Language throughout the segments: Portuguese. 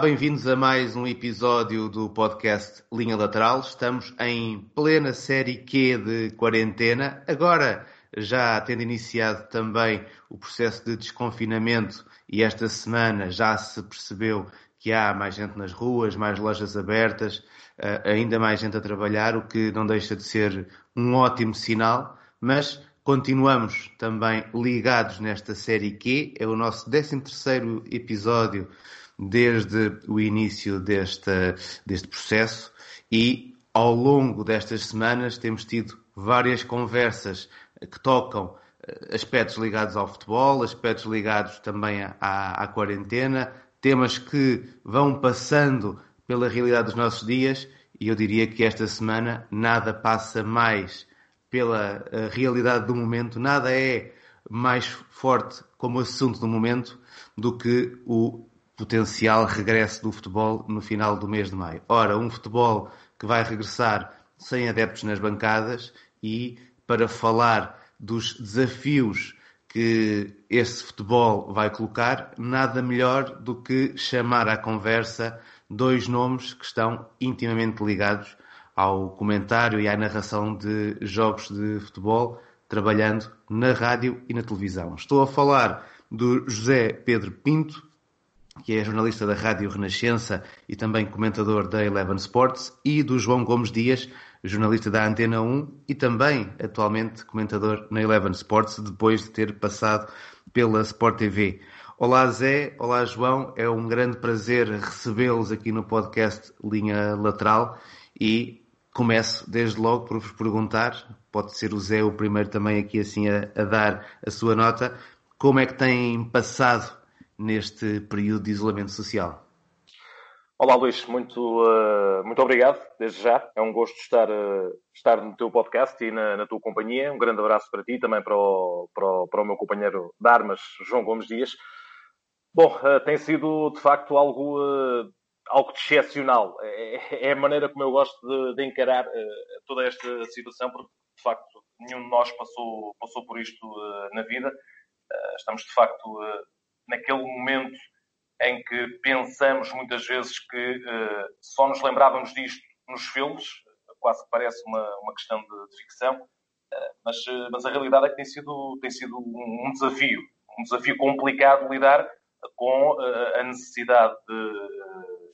Bem-vindos a mais um episódio do podcast Linha Lateral. Estamos em plena série Q de quarentena. Agora, já tendo iniciado também o processo de desconfinamento e esta semana já se percebeu que há mais gente nas ruas, mais lojas abertas, eh, ainda mais gente a trabalhar, o que não deixa de ser um ótimo sinal, mas continuamos também ligados nesta série Q. É o nosso 13 terceiro episódio desde o início deste, deste processo e ao longo destas semanas temos tido várias conversas que tocam eh, aspectos ligados ao futebol, aspectos ligados também à, à quarentena, temas que vão passando pela realidade dos nossos dias e eu diria que esta semana nada passa mais pela eh, realidade do momento, nada é mais forte como assunto do momento do que o potencial regresso do futebol no final do mês de maio. Ora, um futebol que vai regressar sem adeptos nas bancadas e para falar dos desafios que esse futebol vai colocar, nada melhor do que chamar à conversa dois nomes que estão intimamente ligados ao comentário e à narração de jogos de futebol, trabalhando na rádio e na televisão. Estou a falar do José Pedro Pinto, que é jornalista da Rádio Renascença e também comentador da Eleven Sports, e do João Gomes Dias, jornalista da Antena 1 e também atualmente comentador na Eleven Sports, depois de ter passado pela Sport TV. Olá Zé, olá João, é um grande prazer recebê-los aqui no podcast Linha Lateral e começo desde logo por vos perguntar, pode ser o Zé o primeiro também aqui assim a, a dar a sua nota, como é que têm passado neste período de isolamento social. Olá Luís, muito, uh, muito obrigado, desde já. É um gosto estar, uh, estar no teu podcast e na, na, tua companhia. Um grande abraço para ti e também para o, para, o, para o meu companheiro de armas, João Gomes Dias. Bom, uh, tem sido de facto algo, algo excepcional. É, é, a maneira como eu gosto de, de encarar toda esta situação, porque de facto nenhum de nós passou, passou por isto na vida. estamos de facto naquele momento em que pensamos muitas vezes que uh, só nos lembrávamos disto nos filmes, quase que parece uma, uma questão de, de ficção, uh, mas, uh, mas a realidade é que tem sido, tem sido um, um desafio, um desafio complicado de lidar com a necessidade de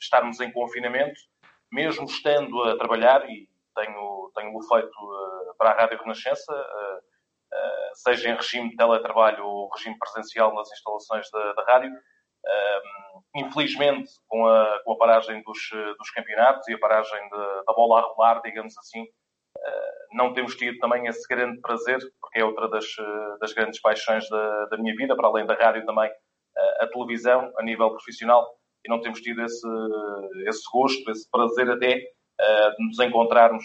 estarmos em confinamento, mesmo estando a trabalhar, e tenho, tenho feito para a Rádio Renascença, seja em regime de teletrabalho ou regime presencial nas instalações da, da rádio. infelizmente, com a, com a paragem dos, dos campeonatos e a paragem de, da bola a rolar, digamos assim, uh, não temos tido também esse grande prazer, porque é outra das, das grandes paixões da, da minha vida, para além da rádio também, uh, a televisão, a nível profissional, e não temos tido esse, esse gosto, esse prazer até de nos encontrarmos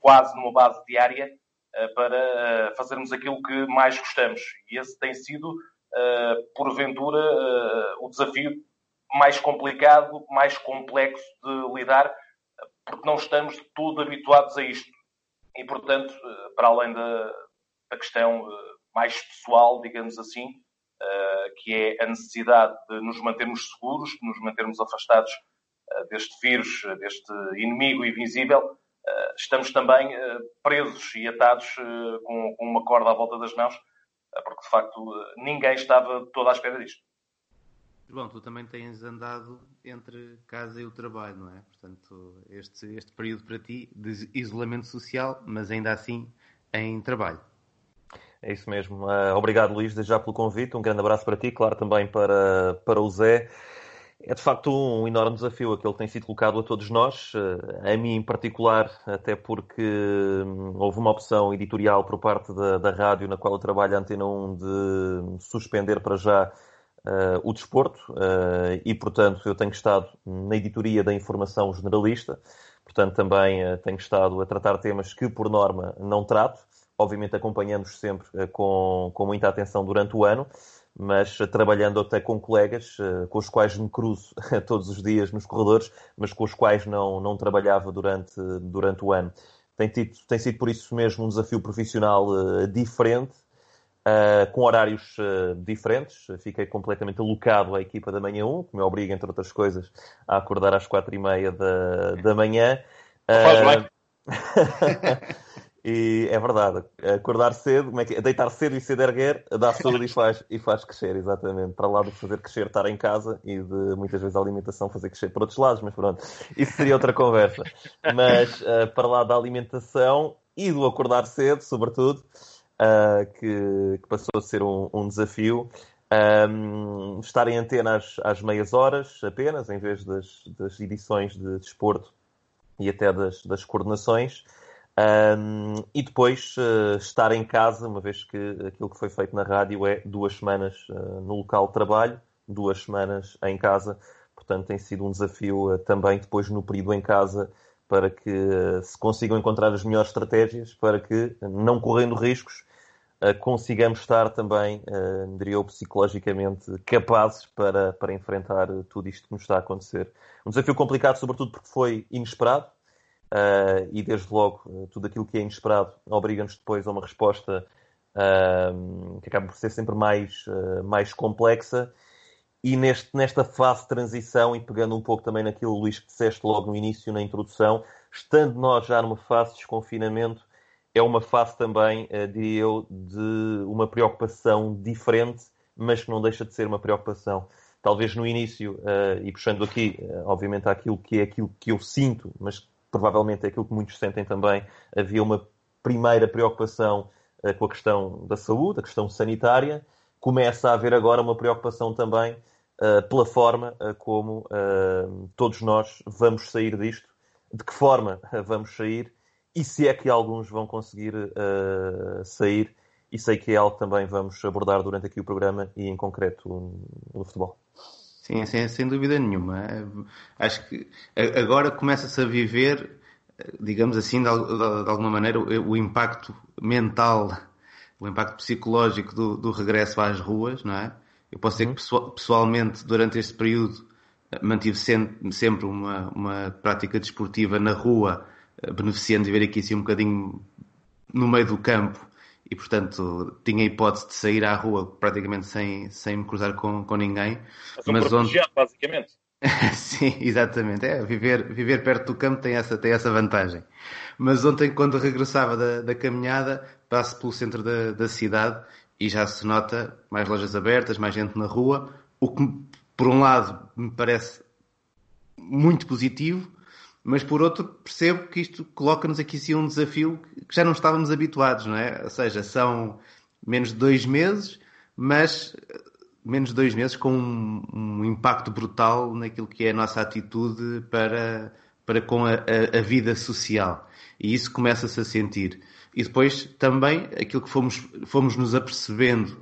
quase numa base diária para eh, fazermos aquilo que mais gostamos. E esse tem sido, eh, porventura, o desafio mais complicado, mais complexo de lidar, porque não estamos de todo habituados a isto. E, portanto, para além da, da questão mais pessoal, digamos assim, que é a necessidade de nos mantermos seguros, de nos mantermos afastados deste vírus, deste inimigo invisível, eh, estamos também eh, presos e atados eh, com, uma corda à volta das mãos, porque de facto ninguém estava toda à espera disto. João, tu também tens andado entre casa e o trabalho, não é? Portanto, este, este período para ti de isolamento social, mas ainda assim em trabalho. É isso mesmo. obrigado, Luís, desde já pelo convite. Um grande abraço para ti, claro, também para, para o Zé. É de facto um enorme desafio aquele que tem sido colocado a todos nós, eh, a mim em particular, até porque hum, houve uma opção editorial por parte da, da rádio na qual eu trabalho, a Antena 1, de suspender para já uh, o desporto uh, e, portanto, eu tenho estado na editoria da informação generalista, portanto, também uh, tenho estado a tratar temas que, por norma, não trato, obviamente acompanhando-os sempre com, com muita atenção durante o ano mas trabalhando até com colegas uh, com os quais me cruzo todos os dias nos corredores, mas com os quais não, não trabalhava durante, durante o ano. Tem, tido, tem sido por isso mesmo um desafio profissional uh, diferente, uh, com horários uh, diferentes. Fiquei completamente alocado à equipa da manhã 1, que me obriga, entre outras coisas, a acordar às quatro e meia da, da manhã. Faz bem. E é verdade, acordar cedo, como é que é? deitar cedo e cedo erguer, dá saúde e faz, e faz crescer, exatamente. Para lá de fazer crescer, estar em casa e de muitas vezes a alimentação fazer crescer por outros lados, mas pronto, isso seria outra conversa. Mas uh, para lá da alimentação e do acordar cedo, sobretudo, uh, que, que, passou a ser um, um desafio. Um, ehm, estar em antena às, às, meias horas apenas, em vez das, das edições de desporto e até das, das coordenações. Um, e depois uh, estar em casa, uma vez que aquilo que foi feito na rádio é duas semanas uh, no local de trabalho, duas semanas em casa. Portanto, tem sido um desafio uh, também depois no período em casa para que se consigam encontrar as melhores estratégias para que, não correndo riscos, consigamos estar também, diria eu, psicologicamente capazes para, para enfrentar tudo isto que nos está a acontecer. Um desafio complicado, sobretudo porque foi inesperado, Uh, e desde logo uh, tudo aquilo que é inesperado obriga-nos depois a uma resposta uh, que acaba por ser sempre mais, mais complexa. E neste, nesta fase de transição, e pegando um pouco também naquilo, Luís, que disseste logo no início, na introdução, estando nós já numa fase de desconfinamento, é uma fase também, diria eu, de uma preocupação diferente, mas que não deixa de ser uma preocupação talvez no início, uh, e puxando aqui, uh, obviamente, aquilo que é aquilo que eu sinto, mas provavelmente é aquilo que muitos sentem também, havia uma primeira preocupação uh, com a questão da saúde, a questão sanitária. Começa a haver agora uma preocupação também uh, pela forma uh, como todos nós vamos sair disto, de que forma vamos sair e se é que alguns vão conseguir sair. E sei que é algo que também vamos abordar durante aqui o programa e em concreto no futebol. Sim, sem, sem dúvida nenhuma. Acho que agora começa-se a viver, digamos assim, de, de, alguma maneira, o, impacto mental, o impacto psicológico do, do, regresso às ruas, não é? Eu posso dizer que uhum. pessoalmente, durante este período, mantive sempre uma, uma prática desportiva na rua, beneficiando de ver aqui assim um bocadinho no meio do campo e portanto tinha a hipótese de sair à rua praticamente sem, sem me cruzar com, com ninguém. Mas, onde... basicamente. Sim, exatamente. É, viver, viver perto do campo tem essa, tem essa vantagem. Mas ontem, quando regressava da, da caminhada, passo pelo centro da, da cidade e já se nota mais lojas abertas, mais gente na rua, o que, por um lado, me parece muito positivo, mas por outro percebo que isto coloca-nos aqui sim um desafio que já não estávamos habituados, não é? Ou seja, são menos de dois meses, mas menos de dois meses com um, um impacto brutal naquilo que é a nossa atitude para, para com a, a, a vida social. E isso começa-se a sentir. E depois também aquilo que fomos, fomos nos apercebendo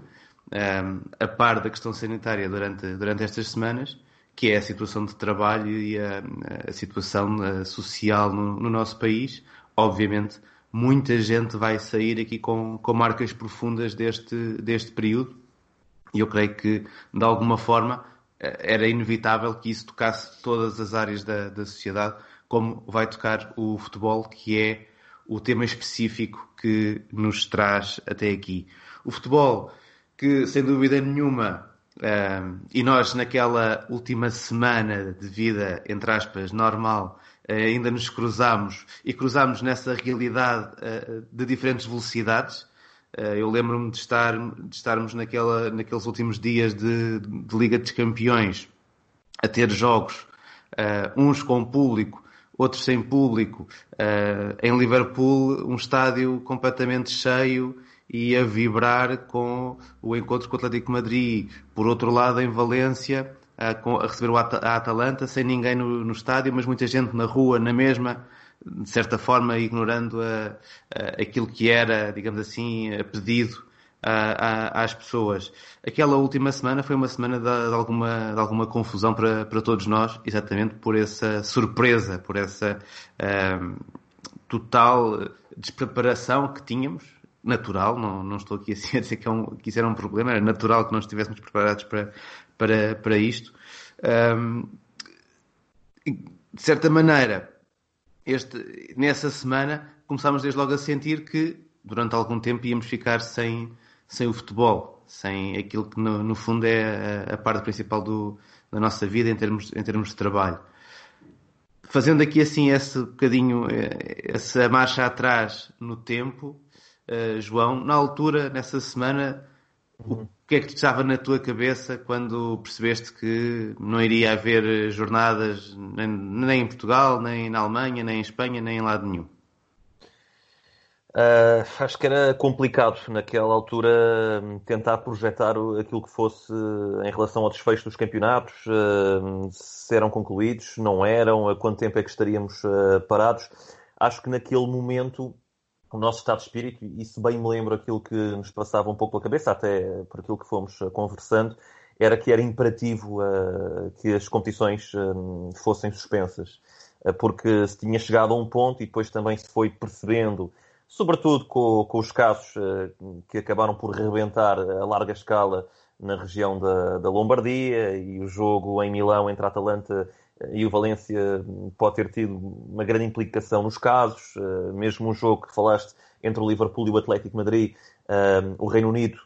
um, a par da questão sanitária durante, durante estas semanas, que é a situação de trabalho e a, a situação eh, social no, no, nosso país. Obviamente, muita gente vai sair aqui com, com marcas profundas deste, deste período e eu creio que, de alguma forma, eh, era inevitável que isso tocasse todas as áreas da, da sociedade, como vai tocar o futebol, que é o tema específico que nos traz até aqui. O futebol, que sem dúvida nenhuma E nós, naquela última semana de vida, entre aspas, normal, uh, ainda nos cruzamos e cruzamos nessa realidade uh, de diferentes velocidades. eu lembro-me de, estar, de estarmos naquela, naqueles últimos dias de, de Liga dos Campeões a ter jogos, uns com público, outros sem público. em Liverpool, um estádio completamente cheio e a vibrar com o encontro com o Atlético Madrid. Por outro lado, em Valência, a, a receber o At a Atalanta, sem ninguém no, no, estádio, mas muita gente na rua, na mesma, de certa forma ignorando a, a, aquilo que era, digamos assim, pedido às pessoas. Aquela última semana foi uma semana de, de, alguma, de alguma confusão para, para todos nós, exatamente por essa surpresa, por essa um, total despreparação que tínhamos natural, não, não estou aqui a dizer que, é um, que isso era um problema, era natural que nós estivéssemos preparados para, para, para isto. Um, de certa maneira, este, nessa semana começámos desde logo a sentir que durante algum tempo íamos ficar sem, sem o futebol, sem aquilo que no, no fundo é a, a, parte principal do, da nossa vida em termos, em termos de trabalho. Fazendo aqui assim esse bocadinho, eh, essa marcha atrás no tempo, uh, João, na altura, nessa semana, o que é que estava na tua cabeça quando percebeste que não iria haver jornadas nem, nem em Portugal, nem na Alemanha, nem em Espanha, nem em lado nenhum? Uh, acho que era complicado naquela altura hum, tentar projetar aquilo que fosse em relação ao desfecho dos campeonatos, uh, se eram concluídos, não eram, a quanto tempo é que estaríamos uh, parados. Acho que naquele momento o nosso estado de espírito, e se bem me lembro aquilo que nos passava um pouco pela cabeça, até por aquilo que fomos conversando, era que era imperativo que as competições hum, fossem suspensas, porque se tinha chegado a um ponto e depois também se foi percebendo sobretudo com, com os casos uh, que acabaram por rebentar a larga escala na região da, da, Lombardia e o jogo em Milão entre a Atalanta e o Valência pode ter tido uma grande implicação nos casos, uh, mesmo um jogo que falaste entre o Liverpool e o Atlético Madrid, uh, o Reino Unido,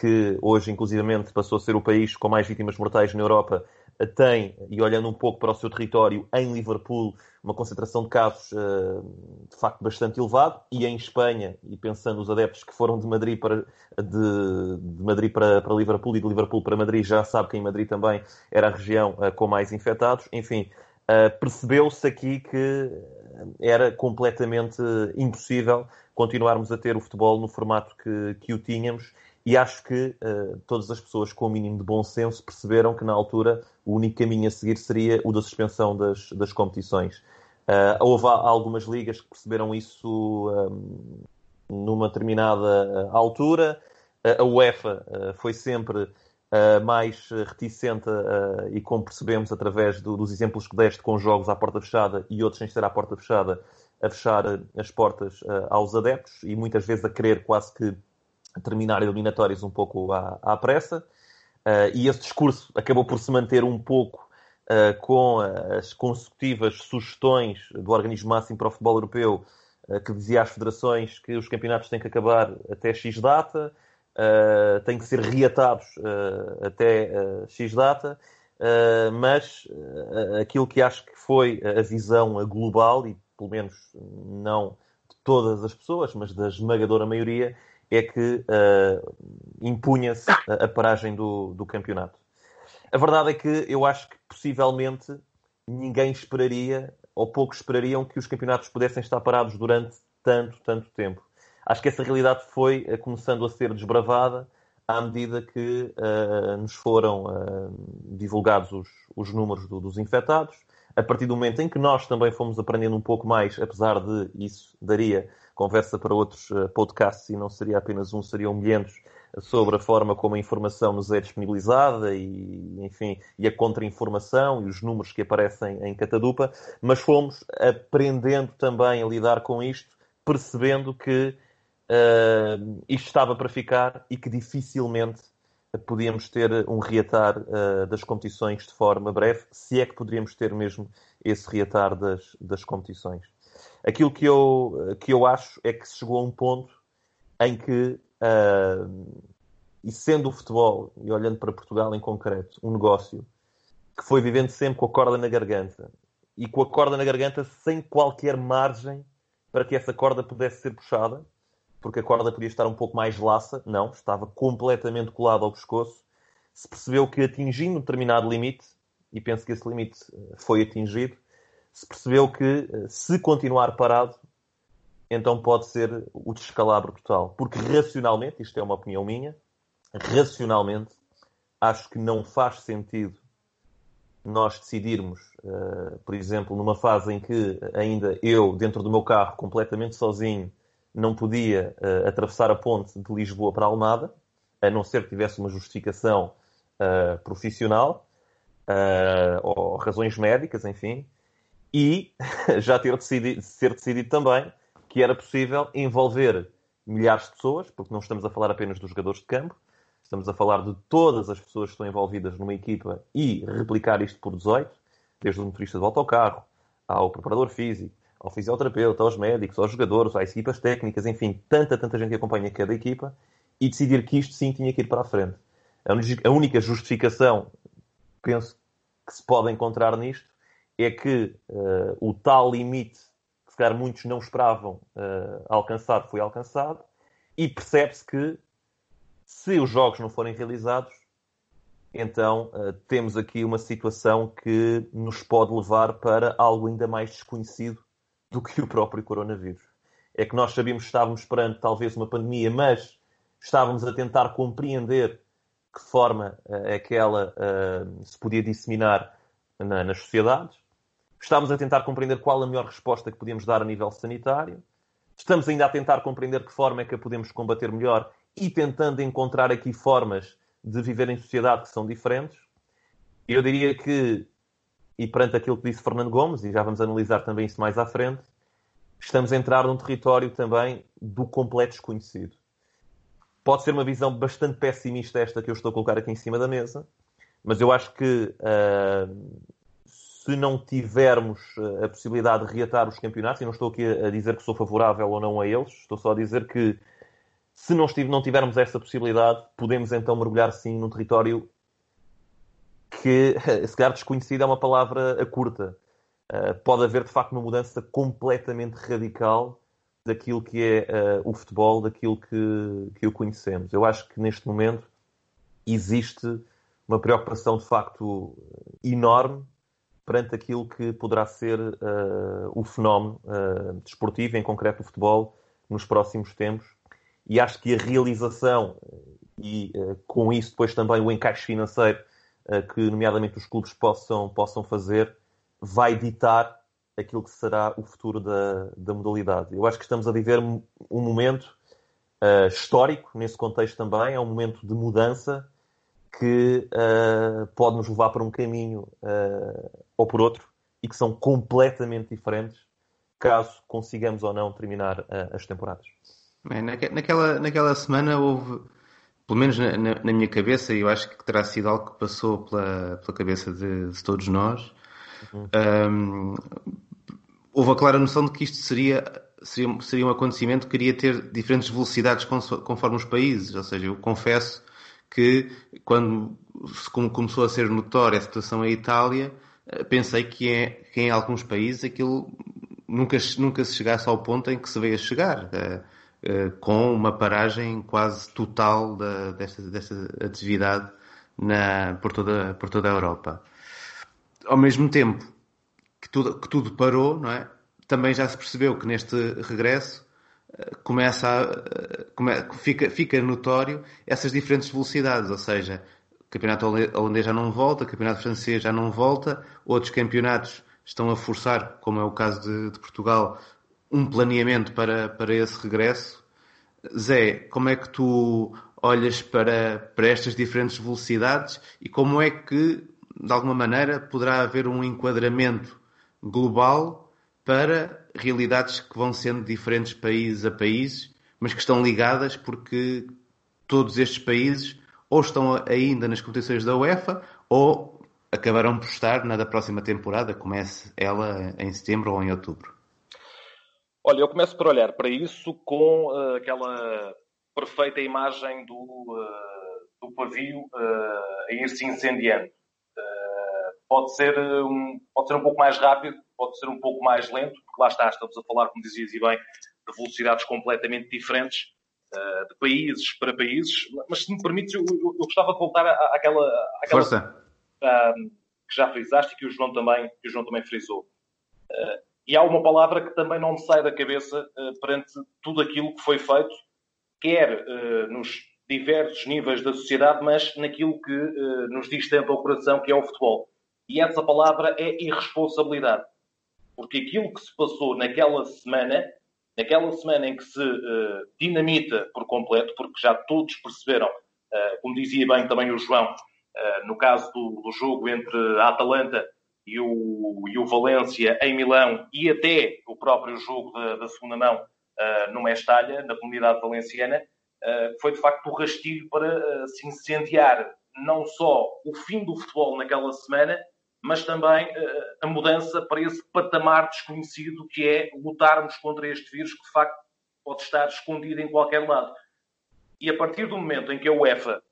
que hoje inclusivamente passou a ser o país com mais vítimas mortais na Europa, tem, e olhando um pouco para o seu território, em Liverpool, uma concentração de casos uh, de facto bastante elevado, e em Espanha, e pensando os adeptos que foram de Madrid para, de, de Madrid para, para, Liverpool e de Liverpool para Madrid, já sabe que em Madrid também era a região uh, com mais infectados. Enfim, uh, percebeu-se aqui que era completamente impossível continuarmos a ter o futebol no formato que, que o tínhamos e acho que uh, todas as pessoas com o mínimo de bom senso perceberam que na altura o único caminho a seguir seria o da suspensão das, das competições. Uh, houve algumas ligas que perceberam isso um, numa determinada altura. Uh, a UEFA foi sempre mais reticente e, como percebemos através do, dos exemplos que deste com jogos à porta fechada e outros sem ser à porta fechada, a fechar as portas aos adeptos e muitas vezes a querer quase que terminar eliminatórios um pouco à, à pressa. Uh, e esse discurso acabou por se manter um pouco uh, com as consecutivas sugestões do Organismo Máximo para o Futebol Europeu, uh, que dizia às federações que os campeonatos têm que acabar até X data, têm que ser reatados até X data, mas aquilo que acho que foi a visão global, e pelo menos não de todas as pessoas, mas da esmagadora maioria, é que uh, impunha-se a, a, paragem do, do campeonato. A verdade é que eu acho que possivelmente ninguém esperaria, ou poucos esperariam, que os campeonatos pudessem estar parados durante tanto, tanto tempo. Acho que essa realidade foi uh, começando a ser desbravada à medida que uh, nos foram divulgados os, os números do, dos infectados. A partir do momento em que nós também fomos aprendendo um pouco mais, apesar de isso daria conversa para outros uh, podcasts e não seria apenas um, seriam milhentos sobre a forma como a informação nos é disponibilizada e, enfim, e a contra-informação e os números que aparecem em Catadupa, mas fomos aprendendo também a lidar com isto, percebendo que uh, isto estava para ficar e que dificilmente podíamos ter um reatar uh, das competições de forma breve, se é que poderíamos ter mesmo esse reatar das, das competições. Aquilo que eu, que eu acho é que se chegou a um ponto em que, uh, e sendo o futebol, e olhando para Portugal em concreto, um negócio que foi vivendo sempre com a corda na garganta e com a corda na garganta sem qualquer margem para que essa corda pudesse ser puxada, porque a corda podia estar um pouco mais laça, não, estava completamente colada ao pescoço. Se percebeu que atingindo um determinado limite, e penso que esse limite foi atingido, se percebeu que eh, se continuar parado, então pode ser o descalabro total. Porque racionalmente, isto é uma opinião minha, racionalmente, acho que não faz sentido nós decidirmos, uh, por exemplo, numa fase em que ainda eu, dentro do meu carro, completamente sozinho, não podia uh, atravessar a ponte de Lisboa para Almada, a não ser que tivesse uma justificação uh, profissional ou razões médicas, enfim, e já ter decidido, ser decidido também que era possível envolver milhares de pessoas, porque não estamos a falar apenas dos jogadores de campo, estamos a falar de todas as pessoas que estão envolvidas numa equipa e replicar isto por 18, desde o motorista do autocarro, ao preparador físico, ao fisioterapeuta, aos médicos, aos jogadores, às equipas técnicas, enfim, tanta, tanta gente que acompanha cada equipa, e decidir que isto sim tinha que ir para a frente. A única justificação, penso, que se pode encontrar nisto é que uh, o tal limite que se calhar muitos não esperavam uh, alcançar foi alcançado e percebe-se que se os jogos não forem realizados, então uh, temos aqui uma situação que nos pode levar para algo ainda mais desconhecido do que o próprio coronavírus. É que nós sabíamos que estávamos perante talvez uma pandemia, mas estávamos a tentar compreender que forma é que ela se podia disseminar na, nas sociedades. Estávamos a tentar compreender qual a melhor resposta que podíamos dar a nível sanitário. Estamos ainda a tentar compreender que forma é que a podemos combater melhor e tentando encontrar aqui formas de viver em sociedade que são diferentes. Eu diria que, e perante aquilo que disse Fernando Gomes, e já vamos analisar também isso mais à frente, estamos a entrar num território também do completo desconhecido. Pode ser uma visão bastante pessimista esta que eu estou a colocar aqui em cima da mesa, mas eu acho que uh, se não tivermos ah, a possibilidade de reatar os campeonatos, e não estou aqui a dizer que sou favorável ou não a eles, estou só a dizer que se não, tivermos essa possibilidade, podemos então mergulhar sim num território que, se calhar desconhecido é uma palavra curta. Uh, pode haver de facto uma mudança completamente radical daquilo que é o futebol, daquilo que, que o conhecemos. Eu acho que neste momento existe uma preocupação de facto enorme perante aquilo que poderá ser uh, o fenómeno desportivo, em concreto o futebol, nos próximos tempos e acho que a realização e uh, com isso depois também o encaixe financeiro uh, que, nomeadamente, os clubes possam, possam fazer, vai ditar aquilo que será o futuro da, da modalidade. Eu acho que estamos a viver um momento uh, histórico nesse contexto também, é um momento de mudança que pode nos levar para um caminho ou por outro e que são completamente diferentes caso consigamos ou não terminar as temporadas. Bem, naquela, naquela semana houve, pelo menos na, na, na, minha cabeça, e eu acho que terá sido algo que passou pela, pela cabeça de, de todos nós, uhum. um, houve a clara noção de que isto seria, seria, seria um acontecimento que queria ter diferentes velocidades conforme os países. Ou seja, eu confesso que quando começou a ser notória a situação em Itália, eh, pensei que, é, que em alguns países aquilo nunca, nunca se chegasse ao ponto em que se veio a chegar. Uh, eh, com uma paragem quase total da, desta, desta atividade na, por, toda, por toda a Europa. Ao mesmo tempo que tudo, que tudo parou, não é? também já se percebeu que neste regresso começa a, come, fica, fica notório essas diferentes velocidades, ou seja, o campeonato holandês já não volta, o campeonato francês já não volta, outros campeonatos estão a forçar, como é o caso de, de Portugal, um planeamento para, para esse regresso. Zé, como é que tu olhas para, para estas diferentes velocidades e como é que, de alguma maneira, poderá haver um enquadramento global para realidades que vão sendo diferentes país a país, mas que estão ligadas porque todos estes países ou estão ainda nas competições da UEFA ou acabarão por estar na da próxima temporada, comece ela em setembro ou em outubro. Olha, eu começo por olhar para isso com uh, aquela perfeita imagem do, uh, do pavio uh, a ir-se incendiando. pode, ser um, pode ser um pouco mais rápido, pode ser um pouco mais lento, porque lá está, estamos a falar, como dizias e bem, de velocidades completamente diferentes, de países para países. Mas se me permites, eu, eu, eu gostava de voltar à, àquela. àquela Força. que já frisaste e que o João também, que o João também frisou. E há uma palavra que também não me sai da cabeça uh, perante tudo aquilo que foi feito, quer uh, nos diversos níveis da sociedade, mas naquilo que uh, nos diz tanto ao coração, que é o futebol. E essa palavra é irresponsabilidade. Porque aquilo que se passou naquela semana, naquela semana em que se dinamita por completo, porque já todos perceberam, como dizia bem também o João, no caso do, do jogo entre a Atalanta e o, e o Valência em Milão e até o próprio jogo da, da segunda mão uh, no Mestalha, na comunidade valenciana, uh, foi de facto o rastilho para uh, se incendiar não só o fim do futebol naquela semana, mas também a mudança para esse patamar desconhecido que é lutarmos contra este vírus que de facto pode estar escondido em qualquer lado. E a partir do momento em que a UEFA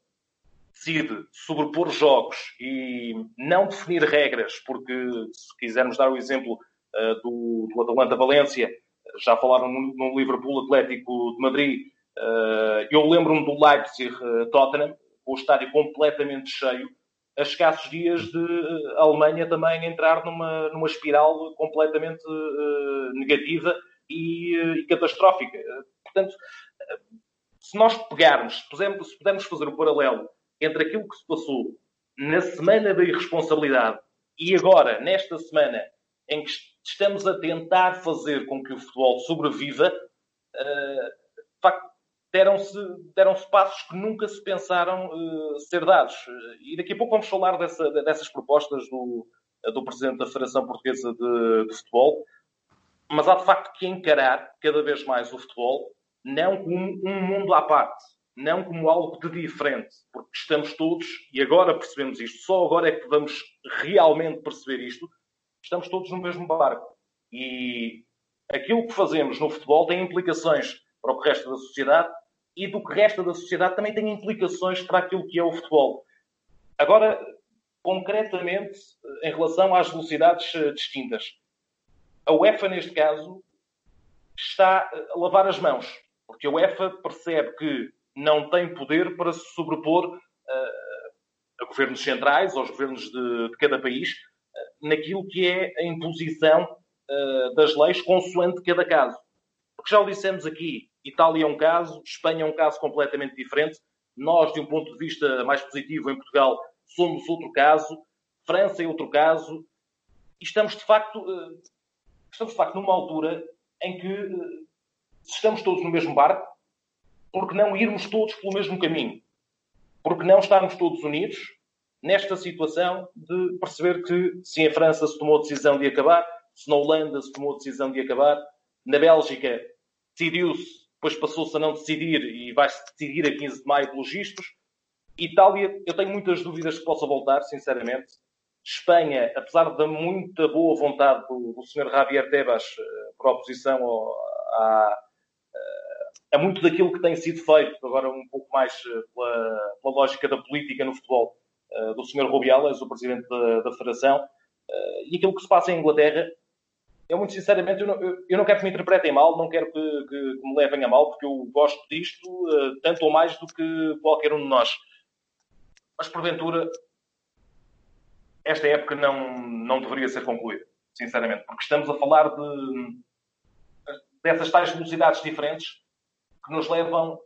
decide sobrepor jogos e não definir regras, porque se quisermos dar o exemplo uh, do, do Atalanta-Valência, já falaram no, no, Liverpool Atlético de Madrid, uh, eu lembro-me do Leipzig-Tottenham, com o estádio completamente cheio, a escassos dias de Alemanha também entrar numa, numa espiral completamente uh, negativa e, uh, e, catastrófica. Portanto, se nós pegarmos, se pudermos, se pudermos fazer o paralelo entre aquilo que se passou na semana da irresponsabilidade e agora, nesta semana, em que estamos a tentar fazer com que o futebol sobreviva, uh, deram-se deram passos que nunca se pensaram uh, ser dados. E daqui a pouco vamos falar dessa, dessas propostas do, do Presidente da Federação Portuguesa de, de, Futebol. Mas há de facto que encarar cada vez mais o futebol não como um mundo à parte, não como algo de diferente, porque estamos todos, e agora percebemos isto, só agora é que vamos realmente perceber isto, estamos todos no mesmo barco. E aquilo que fazemos no futebol tem implicações para o resto da sociedade e do que resta da sociedade também tem implicações para aquilo que é o futebol. Agora, concretamente, em relação às velocidades eh, distintas, a UEFA, neste caso, está a lavar as mãos, porque a UEFA percebe que não tem poder para se sobrepor uh, a governos centrais, aos governos de, de cada país, naquilo que é a imposição das leis consoante cada caso. Porque já o dissemos aqui, Itália é um caso, Espanha é um caso completamente diferente. Nós, de um ponto de vista mais positivo, em Portugal, somos outro caso. França é outro caso. Estamos, de facto, eh, estamos, de facto, numa altura em que eh, estamos todos no mesmo barco, porque não irmos todos pelo mesmo caminho? Porque não estarmos todos unidos nesta situação de perceber que se em França se tomou a decisão de acabar, se na Holanda se tomou a decisão de acabar, na Bélgica decidiu-se depois passou-se a não decidir e vai-se decidir a 15 de maio pelos vistos. Itália, eu tenho muitas dúvidas que possa voltar, sinceramente. Espanha, apesar da muita boa vontade do, do Sr. Javier Tebas eh, por oposição a, a, muito daquilo que tem sido feito, agora um pouco mais eh, pela, pela lógica da política no futebol, eh, do Sr. Rubiales, o Presidente da, da Federação, e aquilo que se passa em Inglaterra, eu muito sinceramente, eu não, eu não quero que me interpretem mal, não quero que, que, que, me levem a mal, porque eu gosto disto uh, tanto ou mais do que qualquer um de nós. Mas porventura, esta época não, não deveria ser concluída, sinceramente, porque estamos a falar de dessas tais velocidades diferentes que nos levam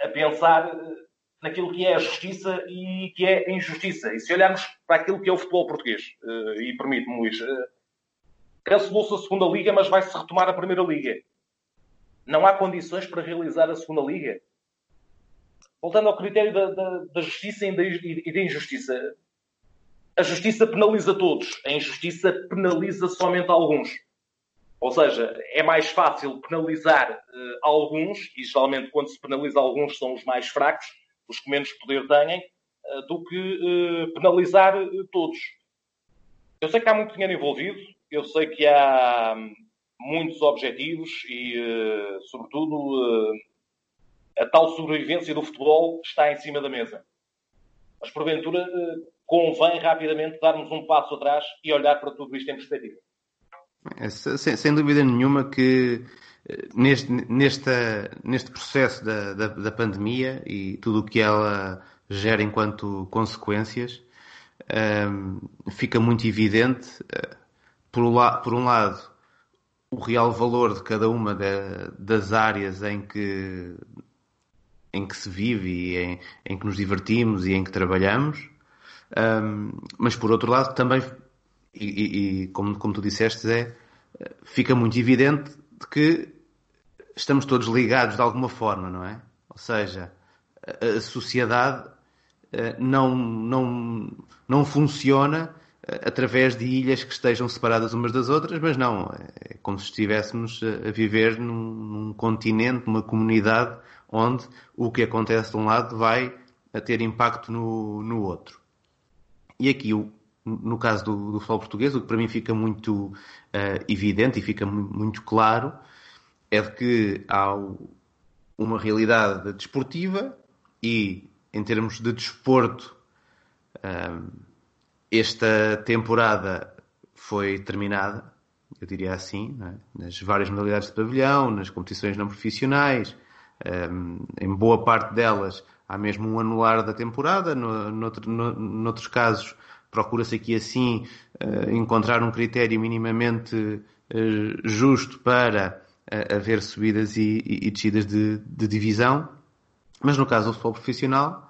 a pensar eh, naquilo que é a justiça e que é a injustiça. E se olharmos para aquilo que é o futebol português, uh, e permite-me, Luís, uh, Cancelou-se a segunda liga, mas vai-se retomar a primeira liga. Não há condições para realizar a segunda liga. Voltando ao critério da, da, da justiça e da injustiça. A justiça penaliza todos. A injustiça penaliza somente alguns. Ou seja, é mais fácil penalizar uh, alguns, e geralmente quando se penaliza alguns são os mais fracos, os que menos poder têm, uh, do que uh, penalizar todos. Eu sei que há muito dinheiro envolvido, eu sei que há muitos objetivos e, uh, sobretudo, uh, a tal sobrevivência do futebol está em cima da mesa. Mas, porventura, uh, convém rapidamente darmos um passo atrás e olhar para tudo isto em perspectiva. É, sem, sem, dúvida nenhuma que neste, nesta, neste processo da, da, da pandemia e tudo o que ela gera enquanto consequências, um, fica muito evidente por, por um lado, o real valor de cada uma de, das áreas em que, em que se vive e em, em que nos divertimos e em que trabalhamos, um, mas por outro lado também, e, e, como, como tu disseste, é, fica muito evidente de que estamos todos ligados de alguma forma, não é? Ou seja, a, a sociedade uh, não, não, não funciona através de ilhas que estejam separadas umas das outras, mas não, é como se estivéssemos a viver num, num continente, numa comunidade onde o que acontece de um lado vai a ter impacto no, no outro. E aqui, no caso do, do futebol português, o que para mim fica muito uh, evidente e fica muito claro é de que há uma realidade desportiva e em termos de desporto, esta temporada foi terminada, eu diria assim, é? nas várias modalidades de pavilhão, nas competições não profissionais, em boa parte delas há mesmo um anular da temporada, no, noutro, no, noutros casos procura-se aqui assim uh, encontrar um critério minimamente uh, justo para uh, haver subidas e, e, e descidas de, de, divisão. Mas no caso do futebol profissional,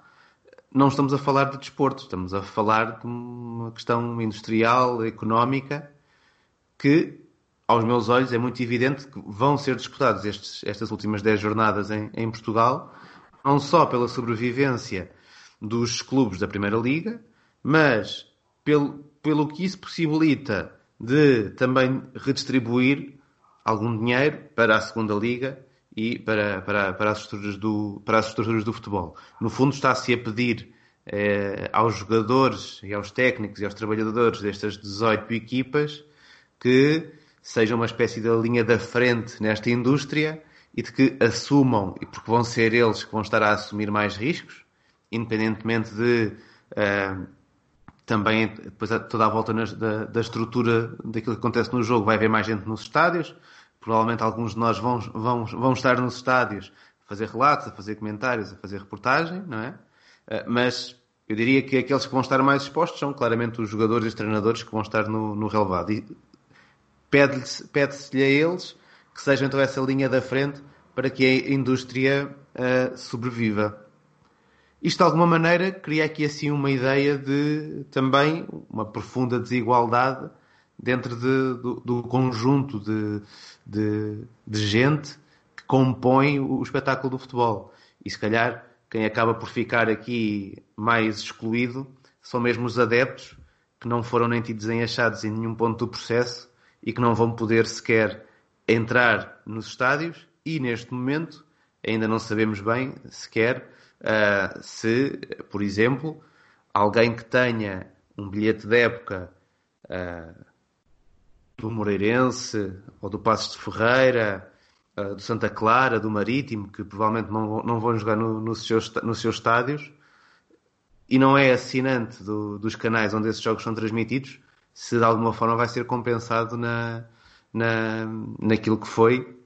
não estamos a falar de desporto, estamos a falar de uma questão industrial, económica, que, aos meus olhos, é muito evidente que vão ser disputados estes, estas últimas 10 jornadas em, em Portugal, não só pela sobrevivência dos clubes da Primeira Liga, mas pelo, pelo que isso possibilita de também redistribuir algum dinheiro para a segunda liga e para, para, para, as, estruturas do, para as estruturas do futebol. No fundo, está-se a pedir eh, aos jogadores e aos técnicos e aos trabalhadores destas 18 equipas que sejam uma espécie de linha da frente nesta indústria e de que assumam, e porque vão ser eles que vão estar a assumir mais riscos, independentemente de eh, também depois toda a volta da, da, estrutura daquilo que acontece no jogo vai haver mais gente nos estádios provavelmente alguns de nós vão, vão, vão estar nos estádios a fazer relatos, a fazer comentários, a fazer reportagem, não é? Eh, mas eu diria que aqueles que vão estar mais expostos são claramente os jogadores e os treinadores que vão estar no, no relevado. E pede-se pede a eles que sejam então essa linha da frente para que a indústria uh, sobreviva. Isto, de alguma maneira, cria aqui assim uma ideia de também uma profunda desigualdade dentro de, do, do, conjunto de, de, de, gente que compõe o, o espetáculo do futebol. E se calhar quem acaba por ficar aqui mais excluído são mesmo os adeptos que não foram nem tidos achados em nenhum ponto do processo e que não vão poder sequer entrar nos estádios e neste momento ainda não sabemos bem sequer uh, se, por exemplo, alguém que tenha um bilhete de época uh, do Moreirense ou do Passos de Ferreira, uh, do Santa Clara, do Marítimo, que provavelmente não, não vão jogar no, no seus, nos seus estádios, e não é assinante do, dos canais onde esses jogos são transmitidos, se de alguma forma vai ser compensado na, na, naquilo que foi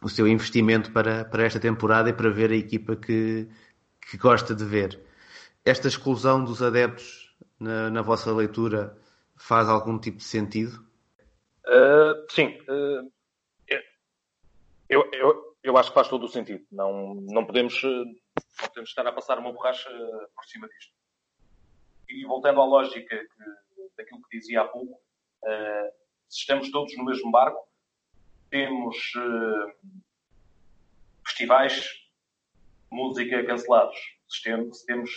o seu investimento para, para esta temporada e para ver a equipa que, que gosta de ver. Esta exclusão dos adeptos na, na vossa leitura faz algum tipo de sentido? Uh, sim. Uh, eu, eu, eu acho que faz todo o sentido. Não, não, podemos, não podemos estar a passar uma borracha por cima disto. E voltando à lógica que, daquilo que dizia há pouco, uh, se estamos todos no mesmo barco, temos festivais música cancelados. Se temos, se temos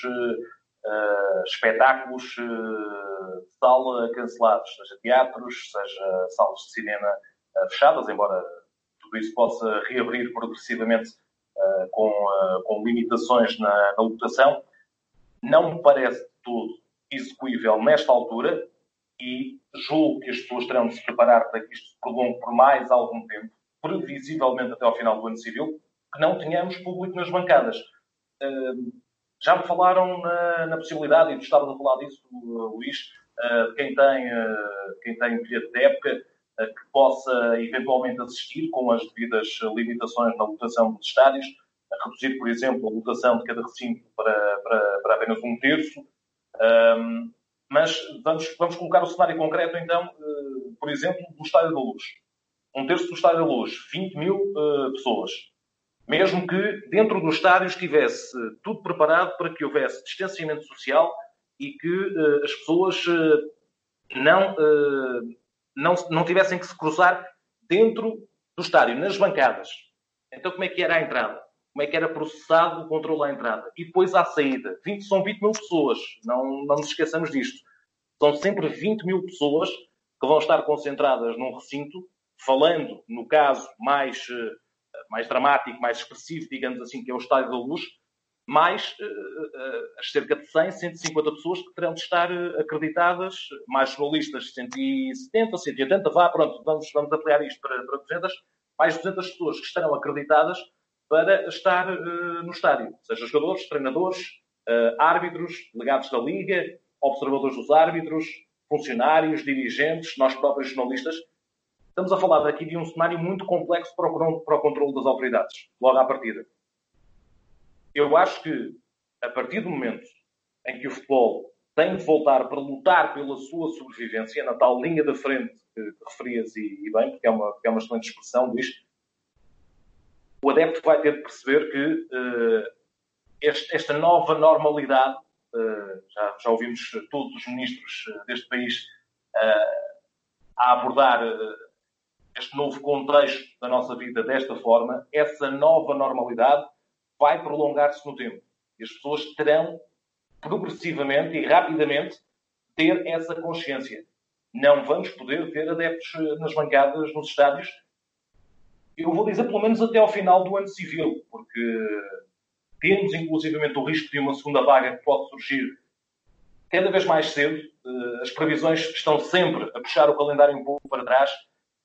uh, espetáculos uh, de sala cancelados, seja teatros, seja salas de cinema uh, fechadas, embora tudo isso possa reabrir progressivamente com, com limitações na, na lotação, não me parece de todo execuível nesta altura e julgo que as pessoas terão de se preparar para que isto se prolongue por mais algum tempo, previsivelmente até ao final do ano civil, que não tenhamos público nas bancadas. Já me falaram na, na possibilidade, e tu estavas a falar disso, Luís, uh, quem tem, uh, quem tem bilhete de época, que possa eventualmente assistir com as devidas limitações na lotação dos estádios, reduzir, por exemplo, a lotação de cada recinto para, para, para apenas um terço. Mas vamos, vamos colocar o cenário concreto, então, por exemplo, do Estádio da Luz. Um terço do Estádio da Luz, 20 mil pessoas mesmo que dentro do estádio estivesse tudo preparado para que houvesse distanciamento social e que uh, as pessoas uh, não, uh, não, não tivessem que se cruzar dentro do estádio, nas bancadas. Então, como é que era a entrada? Como é que era processado o controle à entrada? E depois à saída. 20, são 20 mil pessoas, não, não nos esqueçamos disto. São sempre 20 mil pessoas que vão estar concentradas num recinto, falando, no caso mais mais dramático, mais expressivo, digamos assim, que é o Estádio da Luz, mais uh, uh, as cerca de 100, 150 pessoas que terão de estar uh, acreditadas, mais jornalistas 170, 180, vá, pronto, vamos, vamos ampliar isto para, para 200, mais 200 pessoas que estarão acreditadas para estar uh, no estádio. Seja jogadores, treinadores, uh, árbitros, delegados da Liga, observadores dos árbitros, funcionários, dirigentes, nós próprios jornalistas. Estamos a falar aqui de um cenário muito complexo para o, para o controle das autoridades, logo à partida. Eu acho que, a partir do momento em que o futebol tem de voltar para lutar pela sua sobrevivência, na tal linha da frente que referias e, e bem, porque é uma, é uma excelente expressão, Luís, o adepto vai ter de perceber que uh, este, esta nova normalidade, uh, já, já, ouvimos todos os ministros eh, deste país uh, a abordar este novo contexto da nossa vida desta forma, essa nova normalidade vai prolongar-se no tempo. E as pessoas terão progressivamente e rapidamente ter essa consciência. Não vamos poder ter adeptos nas bancadas, nos estádios, eu vou dizer pelo menos até ao final do ano civil, porque temos inclusivamente o risco de uma segunda vaga que pode surgir cada vez mais cedo. Eh, as previsões estão sempre a puxar o calendário um pouco para trás.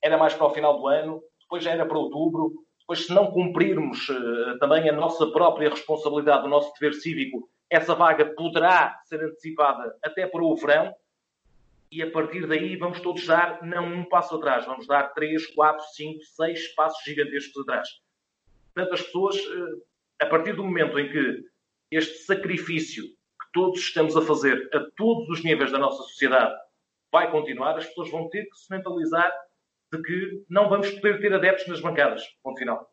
Era mais para o final do ano, depois já era para outubro. Depois, se não cumprirmos eh, também a nossa própria responsabilidade, o nosso dever cívico, essa vaga poderá ser antecipada até para o verão e a partir daí vamos todos dar não um passo atrás, vamos dar três, quatro, cinco, seis passos gigantescos atrás. Portanto, as pessoas, eh, a partir do momento em que este sacrifício que todos estamos a fazer a todos os níveis da nossa sociedade vai continuar, as pessoas vão ter que se mentalizar de que não vamos poder ter adeptos nas bancadas. Ponto final.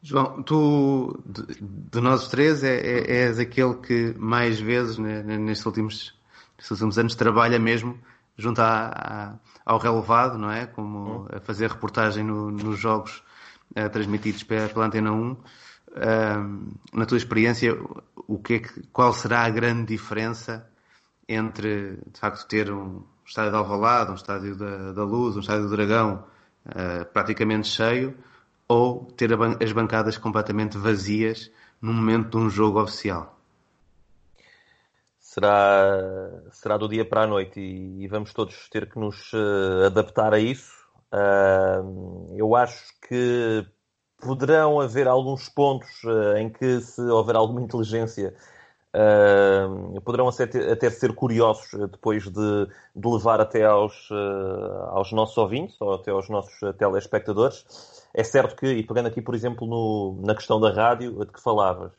João, tu, de, de nós três, é, é, és aquele que mais vezes, né, nestes últimos nestes últimos anos trabalha mesmo junto à, à, ao relevado, não é? Como uhum. a fazer reportagem no, nos jogos uh, transmitidos pela, pela Antena 1. Uh, na tua experiência, o que, é que qual será a grande diferença entre, de facto, ter um estádio de Alvalade, um estádio da, da Luz, um estádio do Dragão uh, praticamente cheio, ou ter ban as bancadas completamente vazias no momento de um jogo oficial? será, será do dia para a noite e, e vamos todos ter que nos uh, adaptar a isso. Uh, eu acho que poderão haver alguns pontos em que, se houver alguma inteligência, poderão até, ser curiosos depois de, de levar até aos, aos nossos ouvintes ou até aos nossos telespectadores. É certo que, e pegando aqui, por exemplo, no, na questão da rádio de que falavas,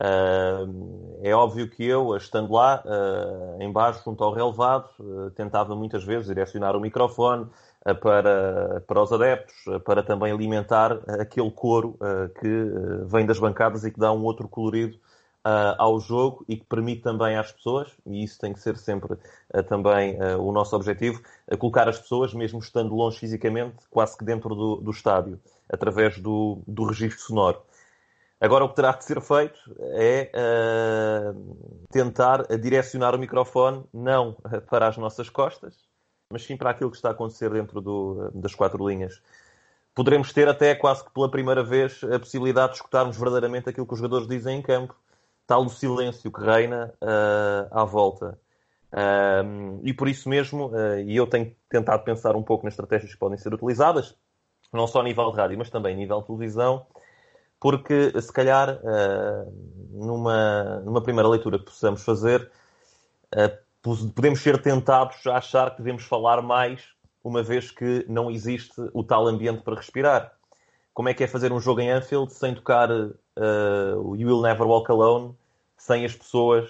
Uh, é óbvio que eu, estando lá, uh, embaixo, junto ao relevado, uh, tentava muitas vezes direcionar o microfone uh, para, para os adeptos, para também alimentar aquele coro que vem das bancadas e que dá um outro colorido ao jogo e que permite também às pessoas, e isso tem que ser sempre também o nosso objetivo, colocar as pessoas, mesmo estando longe fisicamente, quase que dentro do, do estádio, através do, do registro sonoro. Agora, o que terá de ser feito é uh, tentar direcionar o microfone não para as nossas costas, mas sim para aquilo que está a acontecer dentro do, das quatro linhas. Poderemos ter até quase que pela primeira vez a possibilidade de escutarmos verdadeiramente aquilo que os jogadores dizem em campo, tal o silêncio que reina uh, à volta. Uh, e por isso mesmo, e eu tenho tentado pensar um pouco nas estratégias que podem ser utilizadas, não só a nível de rádio, mas também a nível de televisão, porque se calhar uh, numa, numa primeira leitura que possamos fazer, uh, podemos ser tentados a achar que devemos falar mais, uma vez que não existe o tal ambiente para respirar. Como é que é fazer um jogo em Anfield sem tocar uh, You Will Never Walk Alone, sem as pessoas